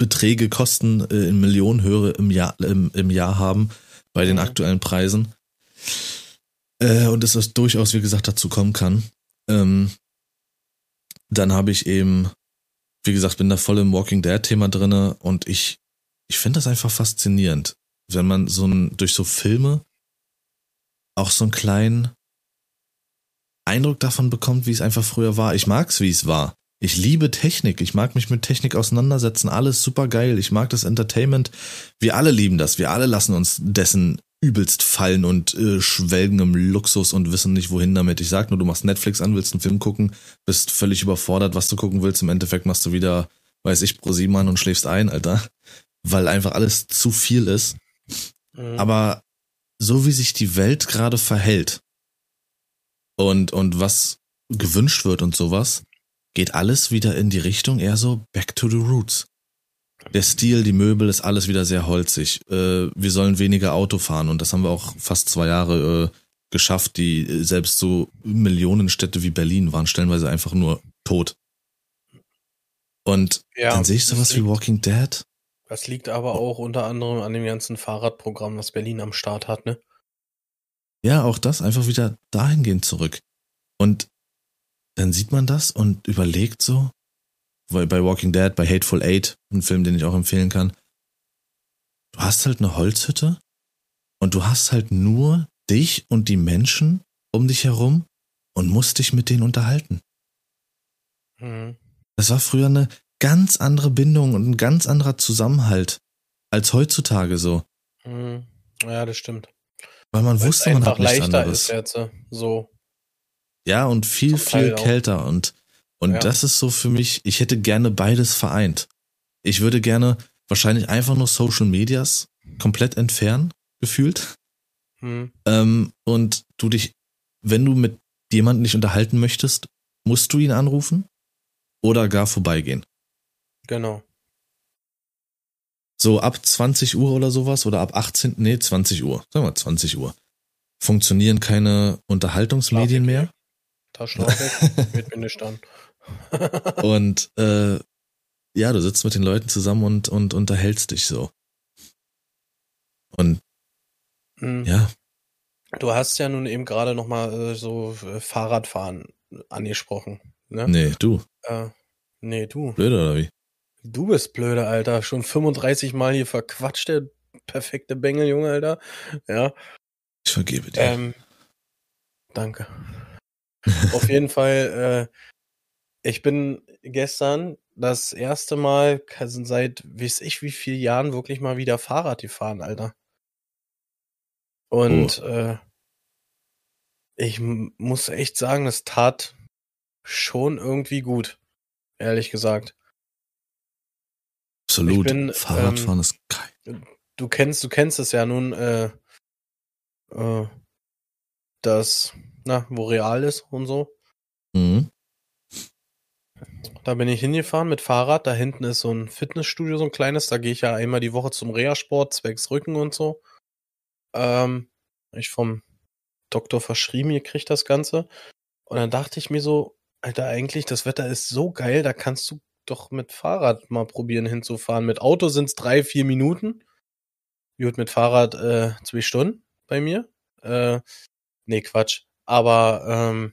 Beträge, Kosten äh, in Millionenhöhe im Jahr, im, im Jahr haben bei den Mhm. aktuellen Preisen. Äh, und es ist durchaus, wie gesagt, dazu kommen kann. Ähm, dann habe ich eben, wie gesagt, bin da voll im Walking Dead Thema drinne und ich, ich finde das einfach faszinierend, wenn man so ein, durch so Filme auch so einen kleinen Eindruck davon bekommt, wie es einfach früher war. Ich mag's, wie es war. Ich liebe Technik. Ich mag mich mit Technik auseinandersetzen. Alles super geil. Ich mag das Entertainment. Wir alle lieben das. Wir alle lassen uns dessen übelst fallen und äh, schwelgen im Luxus und wissen nicht wohin damit. Ich sag nur, du machst Netflix an, willst einen Film gucken, bist völlig überfordert, was du gucken willst. Im Endeffekt machst du wieder, weiß ich, pro sieben an und schläfst ein, Alter. Weil einfach alles zu viel ist. Mhm. Aber so wie sich die Welt gerade verhält und, und was gewünscht wird und sowas, geht alles wieder in die Richtung eher so back to the roots. Der Stil, die Möbel ist alles wieder sehr holzig. Äh, wir sollen weniger Auto fahren und das haben wir auch fast zwei Jahre äh, geschafft, die äh, selbst so Millionenstädte wie Berlin waren stellenweise einfach nur tot. Und ja, dann sehe ich sowas wie Walking Dead. Das liegt aber auch unter anderem an dem ganzen Fahrradprogramm, das Berlin am Start hat, ne? Ja, auch das einfach wieder dahingehend zurück. Und dann sieht man das und überlegt so, weil bei Walking Dead, bei Hateful Eight, ein Film, den ich auch empfehlen kann, du hast halt eine Holzhütte und du hast halt nur dich und die Menschen um dich herum und musst dich mit denen unterhalten. Mhm. Das war früher eine ganz andere Bindung und ein ganz anderer Zusammenhalt als heutzutage so. Mhm. Ja, das stimmt. Weil man Weil es wusste, man hat nichts leichter anderes. ist jetzt äh, so. Ja, und viel, viel kälter. Und, und Ja. das ist so für mich, ich hätte gerne beides vereint. Ich würde gerne wahrscheinlich einfach nur Social Medias komplett entfernen, gefühlt. Mhm. Ähm, und du dich, wenn du mit jemandem dich unterhalten möchtest, musst du ihn anrufen oder gar vorbeigehen. Genau. So ab 20 Uhr oder sowas oder ab 18, nee, 20 Uhr, sagen wir 20 Uhr, funktionieren keine Unterhaltungsmedien mehr. Wird mir nicht an. Und äh, ja, du sitzt mit den Leuten zusammen und, und unterhältst dich so. Und Mhm. ja, Du hast ja nun eben gerade noch mal äh, so äh, Fahrradfahren angesprochen, ne? nee, du, Äh, nee, du. blöd oder wie? Du bist blöde, Alter. Schon 35 Mal hier verquatscht, der perfekte Bengel, Junge, Alter. Ja. Ich vergebe dir. Ähm, danke. Auf jeden Fall, äh, ich bin gestern das erste Mal seit weiß ich wie vielen Jahren wirklich mal wieder Fahrrad gefahren, Alter. Und äh, ich muss echt sagen, es tat schon irgendwie gut, ehrlich gesagt. Absolut. bin, Fahrradfahren ähm, ist geil. du kennst, du kennst es ja nun, äh, äh, das, na, wo real ist und so. Mhm. Da bin ich hingefahren mit Fahrrad. Da hinten ist so ein Fitnessstudio, so ein kleines. Da gehe ich ja einmal die Woche zum Reha-Sport, zwecks Rücken und so. Ähm, ich vom Doktor verschrieben gekriegt das Ganze. Und dann dachte ich mir so, Alter, eigentlich, das Wetter ist so geil, da kannst du doch mit Fahrrad mal probieren hinzufahren. Mit Auto sind's drei, vier Minuten. Gut, mit Fahrrad äh, zwei Stunden bei mir. Äh, nee, Quatsch. Aber ähm,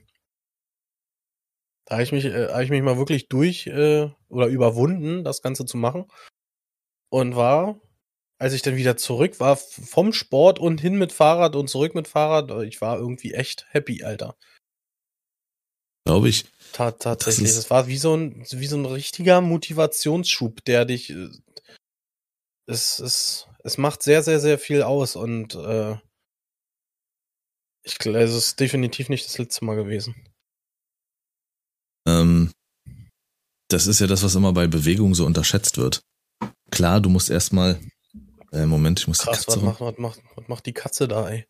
da habe ich mich, äh, habe ich mich mal wirklich durch äh, oder überwunden, das Ganze zu machen. Und war, als ich dann wieder zurück war, vom Sport und hin mit Fahrrad und zurück mit Fahrrad, äh, ich war irgendwie echt happy, Alter. Glaube ich. Ta tatsächlich. Das, das, war wie so ein, wie so ein richtiger Motivationsschub, der dich. Äh, es, es, es macht sehr, sehr, sehr viel aus und äh, ich glaube, es ist definitiv nicht das letzte Mal gewesen. Ähm, das ist ja das, was immer bei Bewegung so unterschätzt wird. Klar, du musst erstmal. Äh, Moment, ich muss Krass, die Katze. Was macht, was, macht, was macht die Katze da, ey?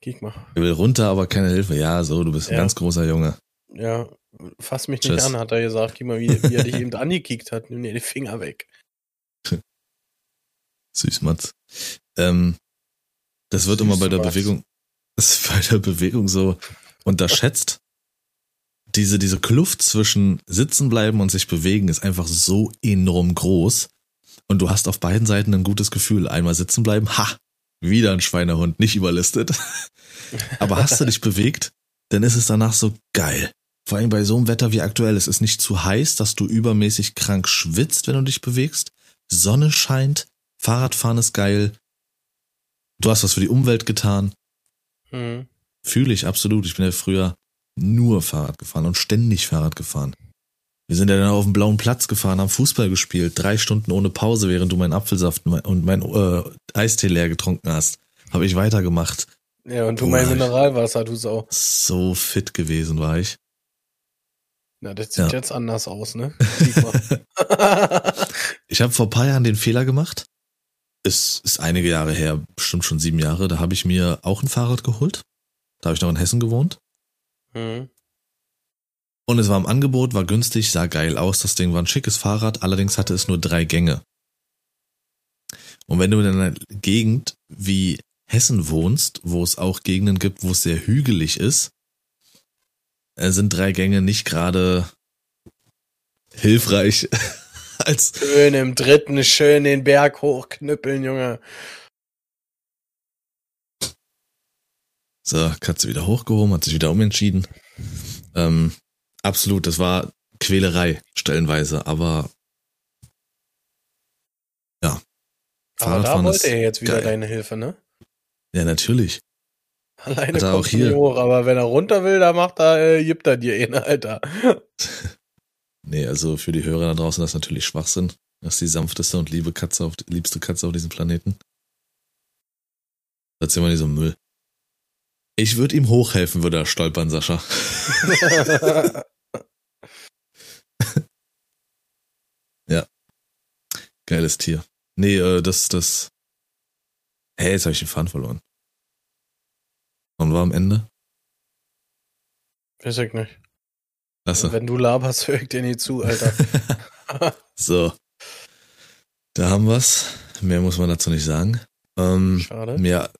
Kick mal. Er will runter, aber keine Hilfe. Ja, so, du bist ja. ein ganz großer Junge. Ja, fass mich nicht Tschüss. an, hat er gesagt. Gib mal, wie, wie er dich eben angekickt hat. Nimm dir die Finger weg. Süß, Mats. Ähm, das wird Süß, immer bei der Mats. Bewegung, ist bei der Bewegung so unterschätzt. Diese, diese Kluft zwischen sitzen bleiben und sich bewegen ist einfach so enorm groß. Und du hast auf beiden Seiten ein gutes Gefühl. Einmal sitzen bleiben, ha, wieder ein Schweinehund, nicht überlistet. Aber hast du dich bewegt, dann ist es danach so geil. Vor allem bei so einem Wetter wie aktuell. Es ist nicht zu heiß, dass du übermäßig krank schwitzt, wenn du dich bewegst. Sonne scheint, Fahrradfahren ist geil. Du hast was für die Umwelt getan. Mhm. Fühle ich absolut. Ich bin ja früher nur Fahrrad gefahren und ständig Fahrrad gefahren. Wir sind ja dann auf dem blauen Platz gefahren, haben Fußball gespielt, drei Stunden ohne Pause, während du meinen Apfelsaft und mein äh, Eistee leer getrunken hast. Habe ich weitergemacht. Ja, und du Boah, mein Mineralwasser, du Sau. So fit gewesen war ich. Na, das sieht ja. jetzt anders aus, ne? ich habe vor paar Jahren den Fehler gemacht. Es ist einige Jahre her, bestimmt schon sieben Jahre. Da habe ich mir auch ein Fahrrad geholt. Da habe ich noch in Hessen gewohnt. Mhm. Und es war im Angebot, war günstig, sah geil aus. Das Ding war ein schickes Fahrrad, allerdings hatte es nur drei Gänge. Und wenn du in einer Gegend wie Hessen wohnst, wo es auch Gegenden gibt, wo es sehr hügelig ist, äh, sind drei Gänge nicht gerade hilfreich. als schön im dritten schön den Berg hochknüppeln, Junge. So, Katze wieder hochgehoben, hat sich wieder umentschieden. Ähm, absolut, das war Quälerei stellenweise, aber ja. Aber da wollte er jetzt wieder geil. deine Hilfe, ne? Ja, natürlich. Alleine kommt auch hier. hoch, aber wenn er runter will, dann macht er, äh, gibt er dir ihn, Alter. nee, also für die Hörer da draußen das ist natürlich Schwachsinn. Das ist die sanfteste und liebe Katze auf, liebste Katze auf diesem Planeten. Erzähl mal nicht so Müll. Ich würde ihm hochhelfen, würde er stolpern, Sascha. ja. Geiles Tier. Nee, äh, das, das. Hey, jetzt habe ich den Faden verloren. Und war am Ende? Weiß ich nicht. Achso. Wenn du laberst, höre ich dir nie zu, Alter. so. Da haben wir's. Mehr muss man dazu nicht sagen. Ähm, Schade. Mehr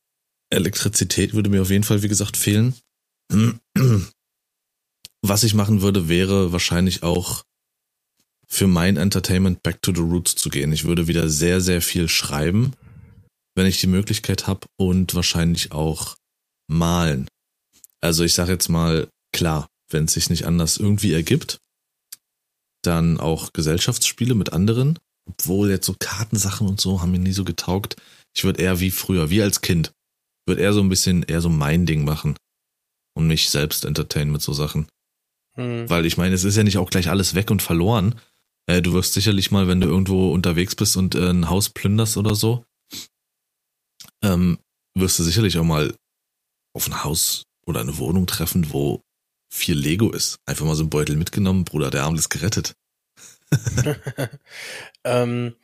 Elektrizität würde mir auf jeden Fall, wie gesagt, fehlen. Was ich machen würde, wäre wahrscheinlich auch für mein Entertainment back to the roots zu gehen. Ich würde wieder sehr, sehr viel schreiben, wenn ich die Möglichkeit habe und wahrscheinlich auch malen. Also ich sage jetzt mal, klar, wenn es sich nicht anders irgendwie ergibt, dann auch Gesellschaftsspiele mit anderen, obwohl jetzt so Kartensachen und so haben mir nie so getaugt. Ich würde eher wie früher, wie als Kind, würde eher so ein bisschen eher so mein Ding machen und mich selbst entertainen mit so Sachen. Hm. Weil ich meine, es ist ja nicht auch gleich alles weg und verloren. Äh, du wirst sicherlich mal, wenn du irgendwo unterwegs bist und äh, ein Haus plünderst oder so, ähm, wirst du sicherlich auch mal auf ein Haus oder eine Wohnung treffen, wo viel Lego ist. Einfach mal so ein Beutel mitgenommen, Bruder, der Arm ist gerettet. ähm,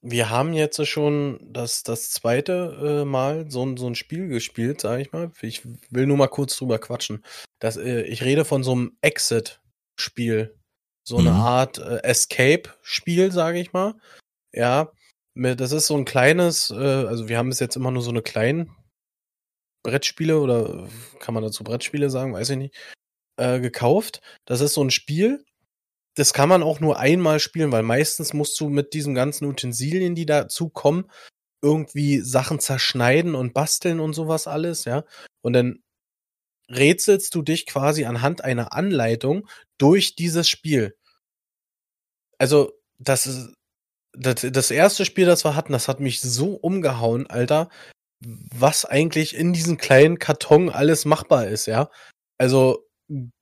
wir haben jetzt schon das, das zweite äh, Mal so, so ein Spiel gespielt, sag ich mal. Ich will nur mal kurz drüber quatschen. Das, äh, ich rede von so einem Exit-Spiel. So mhm. eine Art äh, Escape-Spiel, sage ich mal. Ja, das ist so ein kleines, äh, also wir haben bis jetzt immer nur so eine kleinen Brettspiele oder kann man dazu Brettspiele sagen, weiß ich nicht, äh, gekauft. Das ist so ein Spiel, das kann man auch nur einmal spielen, weil meistens musst du mit diesen ganzen Utensilien, die dazu kommen, irgendwie Sachen zerschneiden und basteln und sowas alles, ja. Und dann rätselst du dich quasi anhand einer Anleitung durch dieses Spiel. Also, das ist, das, das erste Spiel, das wir hatten, das hat mich so umgehauen, Alter was eigentlich in diesem kleinen Karton alles machbar ist, ja. Also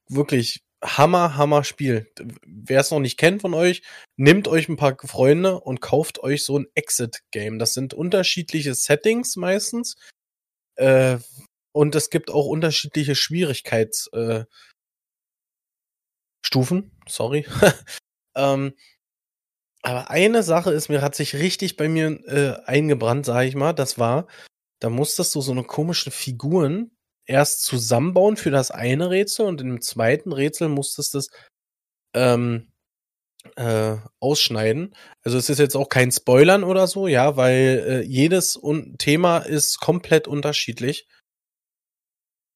wirklich Hammer, Hammer Spiel. Wer es noch nicht kennt von euch, nehmt euch ein paar Freunde und kauft euch so ein Exit-Game. Das sind unterschiedliche Settings meistens. Äh, und es gibt auch unterschiedliche Schwierigkeitsstufen. Äh, Sorry. ähm, aber eine Sache ist mir, hat sich richtig bei mir äh, eingebrannt, sage ich mal. Das war, da musstest du so eine komischen Figuren erst zusammenbauen für das eine Rätsel und im zweiten Rätsel musstest du es ähm, äh, ausschneiden. Also es ist jetzt auch kein Spoilern oder so, ja, weil äh, jedes Thema ist komplett unterschiedlich.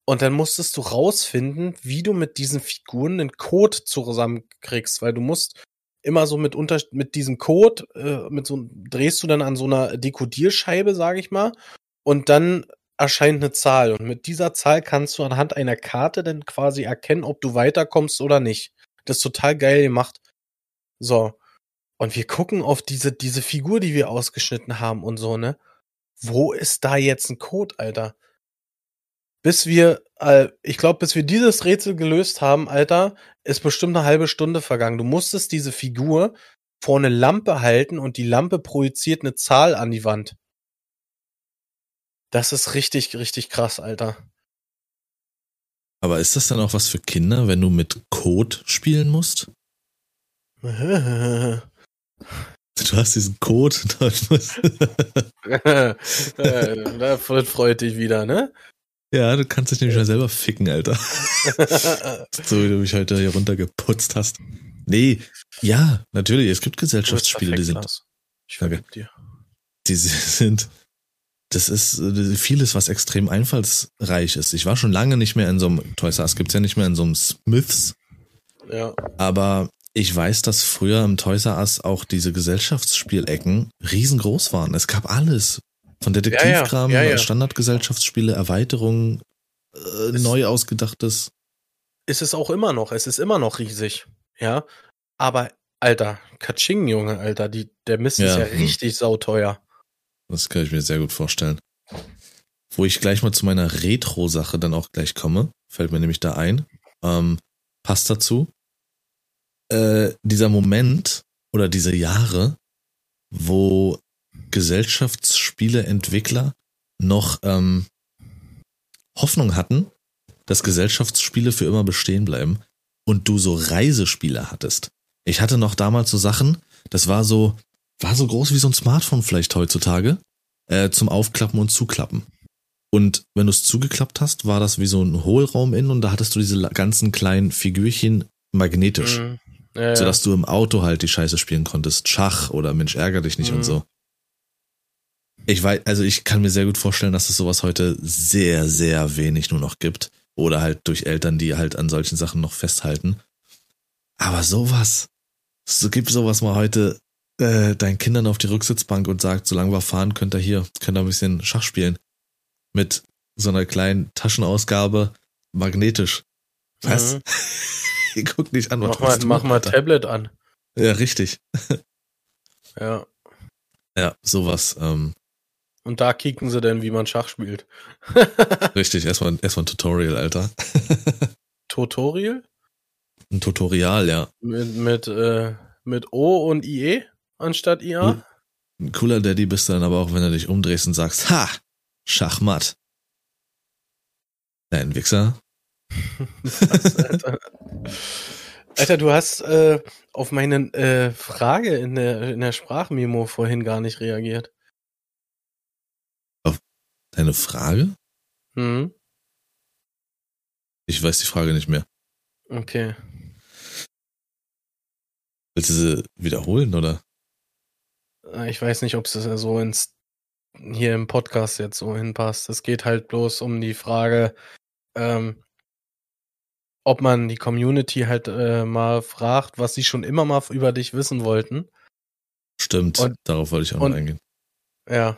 Und dann musstest du rausfinden, wie du mit diesen Figuren den Code zusammenkriegst, weil du musst immer so mit unter mit diesem Code äh, mit so drehst du dann an so einer Dekodierscheibe, sage ich mal, und dann erscheint eine Zahl und mit dieser Zahl kannst du anhand einer Karte dann quasi erkennen, ob du weiterkommst oder nicht. Das ist total geil gemacht. So. Und wir gucken auf diese diese Figur, die wir ausgeschnitten haben und so, ne? Wo ist da jetzt ein Code, Alter? bis wir, äh, ich glaube, bis wir dieses Rätsel gelöst haben, Alter, ist bestimmt eine halbe Stunde vergangen. Du musstest diese Figur vor eine Lampe halten und die Lampe projiziert eine Zahl an die Wand. Das ist richtig, richtig krass, Alter. Aber ist das dann auch was für Kinder, wenn du mit Code spielen musst? du hast diesen Code. da freut dich wieder, ne? Ja, du kannst dich nämlich mal selber ficken, Alter. so wie du mich heute hier runtergeputzt hast. Nee, ja, natürlich, es gibt Gesellschaftsspiele, die sind. Ich dir. Die sind. Das ist äh, vieles, was extrem einfallsreich ist. Ich war schon lange nicht mehr in so einem Toys R Us, gibt's ja nicht mehr in so einem Smiths. Ja. Aber ich weiß, dass früher im Toys R Us auch diese Gesellschaftsspielecken riesengroß waren. Es gab alles. Von Detektivkram, ja, ja, ja, Standardgesellschaftsspiele, Erweiterungen, äh, neu ausgedachtes. Ist es auch immer noch. Es ist immer noch riesig. Ja. Aber, Alter, Kaching, Junge, Alter, die, der Mist ist ja hm. richtig sauteuer. Das kann ich mir sehr gut vorstellen. Wo ich gleich mal zu meiner Retro-Sache dann auch gleich komme, fällt mir nämlich da ein. Ähm, passt dazu. Äh, dieser Moment oder diese Jahre, wo Gesellschaftsspieleentwickler noch ähm, Hoffnung hatten, dass Gesellschaftsspiele für immer bestehen bleiben und du so Reisespiele hattest. Ich hatte noch damals so Sachen, das war so, war so groß wie so ein Smartphone vielleicht heutzutage, äh, zum Aufklappen und Zuklappen. Und wenn du es zugeklappt hast, war das wie so ein Hohlraum innen und da hattest du diese ganzen kleinen Figürchen magnetisch. Mhm. Ja, ja. Sodass du im Auto halt die Scheiße spielen konntest. Schach oder Mensch, ärger dich nicht mhm. und so. Ich weiß, also ich kann mir sehr gut vorstellen, dass es sowas heute sehr, sehr wenig nur noch gibt. Oder halt durch Eltern, die halt an solchen Sachen noch festhalten. Aber sowas, so gibt sowas mal heute äh, deinen Kindern auf die Rücksitzbank und sagt, solange wir fahren, könnt ihr hier, könnt ihr ein bisschen Schach spielen. Mit so einer kleinen Taschenausgabe, magnetisch. Was? Mhm. Ihr guckt nicht an, was mach mal, mach mal Tablet an. Ja, richtig. ja. Ja, sowas. Ähm, und da kicken sie denn, wie man Schach spielt. Richtig, erstmal erst ein Tutorial, Alter. Tutorial? Ein Tutorial, ja. Mit, mit, äh, mit O und IE anstatt IA? Ein cooler Daddy bist du dann aber auch, wenn du dich umdrehst und sagst, ha, Schachmatt. Nein, Wichser. Was, Alter? Alter, du hast äh, auf meine äh, Frage in der, in der Sprachmemo vorhin gar nicht reagiert. Deine Frage? Hm. Ich weiß die Frage nicht mehr. Okay. Willst du sie wiederholen, oder? Äh, ich weiß nicht, ob es so ins hier im Podcast jetzt so hinpasst. Es geht halt bloß um die Frage, ähm, ob man die Community halt äh, mal fragt, was sie schon immer mal über dich wissen wollten. Stimmt, und, darauf wollte ich auch noch eingehen. Ja,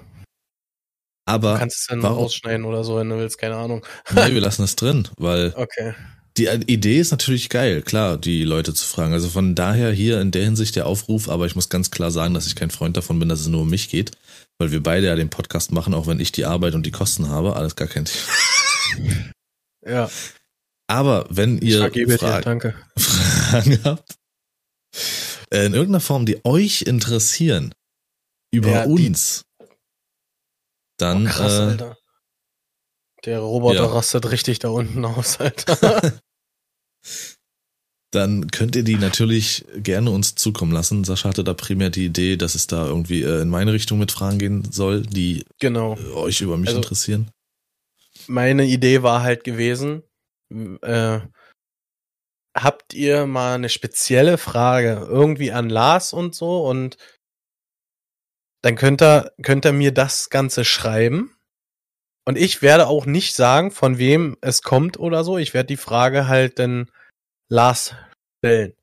aber du kannst es dann warum? rausschneiden oder so, wenn du willst, keine Ahnung. Nein, wir lassen es drin, weil okay. Die Idee ist natürlich geil, klar, die Leute zu fragen. Also von daher hier in der Hinsicht der Aufruf, aber ich muss ganz klar sagen, dass ich kein Freund davon bin, dass es nur um mich geht, weil wir beide ja den Podcast machen, auch wenn ich die Arbeit und die Kosten habe, alles gar kein Thema. ja. Aber wenn ihr Vergebe Fra dir. Fragen habt, äh, in irgendeiner Form, die euch interessieren, über Ja, die- uns, dann Oh, krass, äh, Alter. Der Roboter ja. rastet richtig da unten aus, Alter. dann könnt ihr die natürlich gerne uns zukommen lassen. Sascha hatte da primär die Idee, dass es da irgendwie äh, in meine Richtung mit Fragen gehen soll, die genau. äh, euch über mich Also- interessieren. Meine Idee war halt gewesen, äh, habt ihr mal eine spezielle Frage irgendwie an Lars und so und dann könnt ihr, könnt ihr mir das Ganze schreiben. Und ich werde auch nicht sagen, von wem es kommt oder so. Ich werde die Frage halt dann Lars stellen.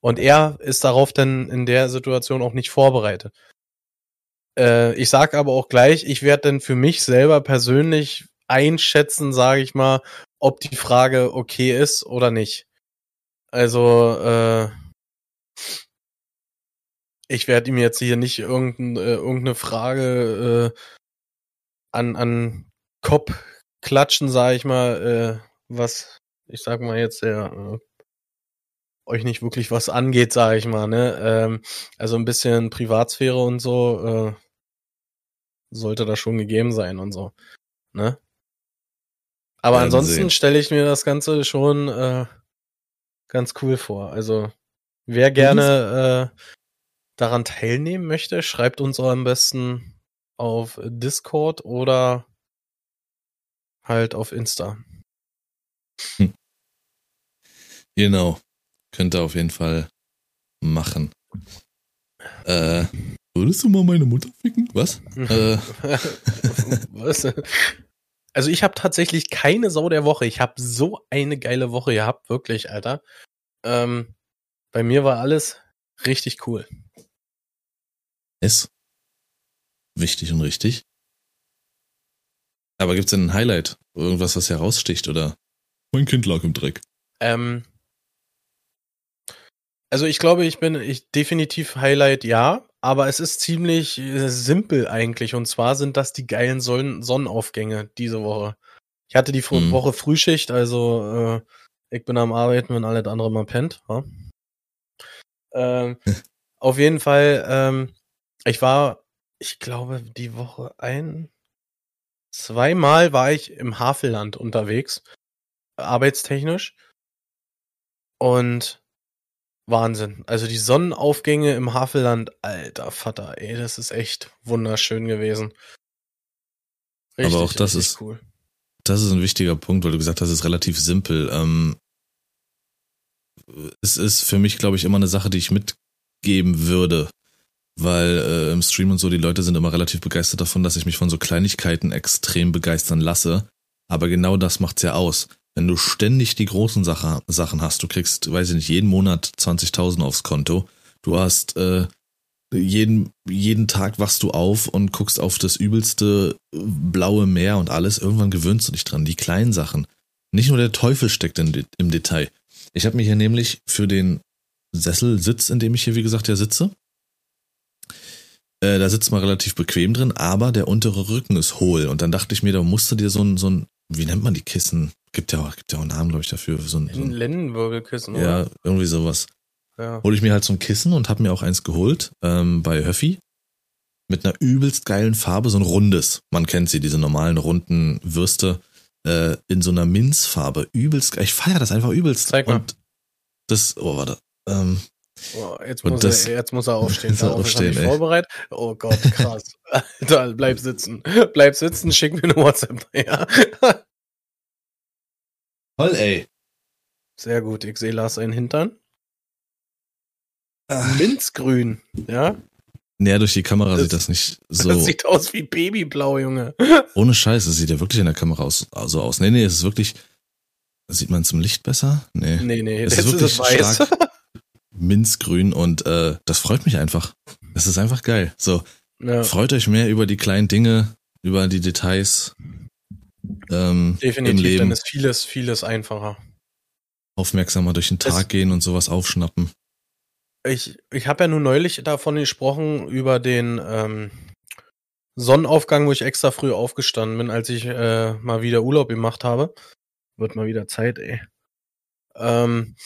Und er ist darauf dann in der Situation auch nicht vorbereitet. Äh, ich sag aber auch gleich, ich werde dann für mich selber persönlich einschätzen, sage ich mal, ob die Frage okay ist oder nicht. Also, äh, ich werde ihm jetzt hier nicht irgendein, äh, irgendeine Frage äh, an, an Kopf klatschen, sage ich mal, äh, was, ich sag mal jetzt, der äh, euch nicht wirklich was angeht, sage ich mal, ne? Ähm, also ein bisschen Privatsphäre und so äh, sollte da schon gegeben sein und so, ne? Aber Werden ansonsten stelle ich mir das Ganze schon äh, ganz cool vor. Also wer gerne äh, daran teilnehmen möchte, schreibt uns am besten auf Discord oder halt auf Insta. Genau. Könnt ihr auf jeden Fall machen. Äh, würdest du mal meine Mutter ficken? Was? Äh, Was? Also ich habe tatsächlich keine Sau der Woche. Ich habe so eine geile Woche gehabt, wirklich, Alter. Ähm, bei mir war alles richtig cool. ist wichtig und richtig. Aber gibt's denn ein Highlight? Irgendwas, was heraussticht oder? Mein Kind lag im Dreck. Ähm, also ich glaube, ich bin ich definitiv Highlight, ja, aber es ist ziemlich äh, simpel eigentlich. Und zwar sind das die geilen Sonn Sonnenaufgänge diese Woche. Ich hatte die Fr Mhm. Woche Frühschicht, also äh, ich bin am Arbeiten, wenn alles andere mal pennt. Ja? Ähm, auf jeden Fall, ähm, ich war, ich glaube, die Woche ein, zweimal war ich im Havelland unterwegs, arbeitstechnisch. Und Wahnsinn. Also die Sonnenaufgänge im Havelland, alter Vater, ey, das ist echt wunderschön gewesen. Aber auch das richtig ist- cool. Das ist ein wichtiger Punkt, weil du gesagt hast, es ist relativ simpel. Ähm, es ist für mich, glaube ich, immer eine Sache, die ich mitgeben würde. Weil äh, im Stream und so, die Leute sind immer relativ begeistert davon, dass ich mich von so Kleinigkeiten extrem begeistern lasse. Aber genau das macht's ja aus. Wenn du ständig die großen Sache, Sachen hast, du kriegst, weiß ich nicht, jeden Monat 20.000 aufs Konto, du hast äh, jeden, jeden Tag wachst du auf und guckst auf das übelste äh, blaue Meer und alles, irgendwann gewöhnst du dich dran. Die kleinen Sachen. Nicht nur der Teufel steckt in, im Detail. Ich habe mir hier nämlich für den Sesselsitz, in dem ich hier, wie gesagt, ja sitze, äh, da sitzt man relativ bequem drin, aber der untere Rücken ist hohl. Und dann dachte ich mir, da musst du dir so ein, so ein, wie nennt man die Kissen? Gibt ja auch, gibt ja auch einen Namen, glaube ich, dafür. So ein, so Ein Lendenwirbelkissen, ja, oder? irgendwie sowas Ja. hole ich mir halt so ein Kissen und habe mir auch eins geholt ähm, bei Höffi mit einer übelst geilen Farbe, so ein rundes. Man kennt sie, diese normalen runden Würste äh, in so einer Minzfarbe. Übelst geil. Ich feiere das einfach übelst. Zeig mal. Und das, oh, warte. Ähm, Oh, jetzt, muss das- er, jetzt muss er aufstehen. Muss er Darauf ist aufstehen, nicht ey. vorbereitet. Oh Gott, krass. Alter, bleib sitzen. Bleib sitzen, schick mir eine WhatsApp. Ja. Toll, ey. Sehr gut, ich sehe Lars einen Hintern. Minzgrün, ja? Näher durch die Kamera Das- sieht das nicht so. Das sieht aus wie Babyblau, Junge. ohne Scheiß, das sieht ja wirklich in der Kamera aus, so aus. Nee, nee, es ist wirklich. Sieht man es im Licht besser? Nee. Nee, nee, Es ist ist wirklich es weiß. stark Minzgrün und äh, das freut mich einfach. Das ist einfach geil. So, Ja, freut euch mehr über die kleinen Dinge, über die Details ähm, im definitiv, dann Leben. ist vieles, vieles einfacher. Aufmerksamer durch den Tag Es- gehen und sowas aufschnappen. Ich, ich habe ja nun neulich davon gesprochen, über den ähm, Sonnenaufgang, wo ich extra früh aufgestanden bin, als ich äh, mal wieder Urlaub gemacht habe. Wird mal wieder Zeit, ey. Ähm,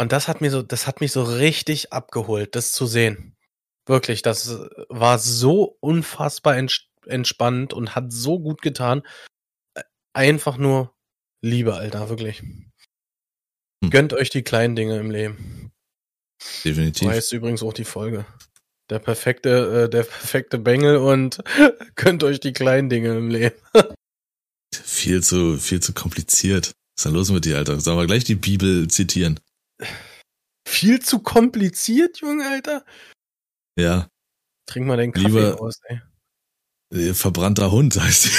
und das hat mir so, das hat mich so richtig abgeholt, das zu sehen. Wirklich, das war so unfassbar entspannt und hat so gut getan. Einfach nur Liebe, Alter, wirklich. Hm. Gönnt euch die kleinen Dinge im Leben. Definitiv. So heißt übrigens auch die Folge. Der perfekte, äh, der perfekte Bengel und gönnt euch die kleinen Dinge im Leben. viel zu, viel zu kompliziert. Was ist denn los mit dir, Alter? Sollen wir gleich die Bibel zitieren? Viel zu kompliziert, Junge, Alter? Ja. Trink mal den Kaffee Lieber, aus, ey. Äh, verbrannter Hund heißt sie.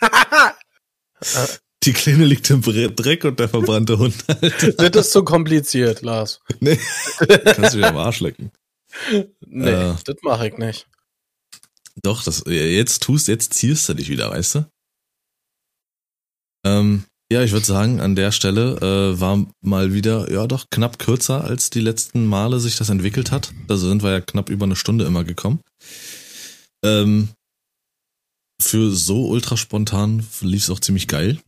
Die Kleine liegt im Dreck und der verbrannte Hund. Wird das zu kompliziert, Lars? Nee. Kannst du dir am Arsch lecken. Nee, äh, das mache ich nicht. Doch, das jetzt tust, jetzt ziehst du dich wieder, weißt du? Ähm, ja, ich würde sagen, an der Stelle äh, war mal wieder, ja doch, knapp kürzer, als die letzten Male sich das entwickelt hat. Da sind wir ja knapp über eine Stunde immer gekommen. Ähm, für so ultra spontan lief es auch ziemlich geil,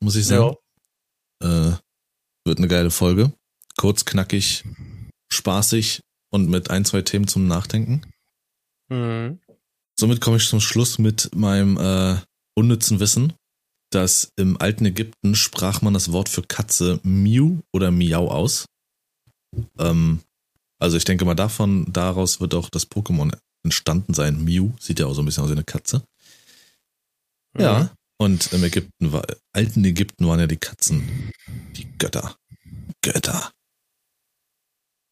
muss ich sagen. Ja. Äh, wird eine geile Folge. Kurz, knackig, spaßig und mit ein, zwei Themen zum Nachdenken. Mhm. Somit komme ich zum Schluss mit meinem äh, unnützen Wissen, dass im alten Ägypten sprach man das Wort für Katze Miu oder Miau aus. Ähm, also ich denke mal davon, daraus wird auch das Pokémon entstanden sein. Mew sieht ja auch so ein bisschen aus wie eine Katze. Mhm. Ja. Und im Ägypten war, alten Ägypten waren ja die Katzen die Götter. Götter.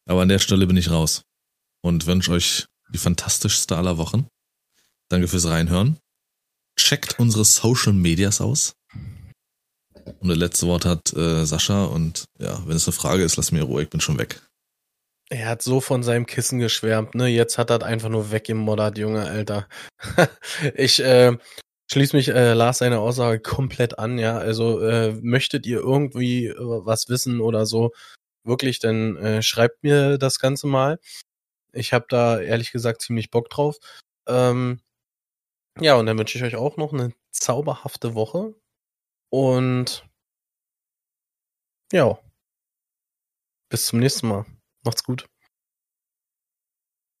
Aber an der Stelle bin ich raus und wünsche euch die fantastischste aller Wochen. Danke fürs Reinhören. Checkt unsere Social Medias aus. Und das letzte Wort hat äh, Sascha. Und ja, wenn es eine Frage ist, lass mir Ruhe, ich bin schon weg. Er hat so von seinem Kissen geschwärmt, ne? Jetzt hat er einfach nur weggemoddert, Junge, Alter. ich äh, schließe mich äh, Lars seine Aussage komplett an, ja. Also äh, möchtet ihr irgendwie äh, was wissen oder so, wirklich, dann äh, schreibt mir das Ganze mal. Ich habe da ehrlich gesagt ziemlich Bock drauf. Ähm, ja, und dann wünsche ich euch auch noch eine zauberhafte Woche. Und ja, bis zum nächsten Mal. Macht's gut.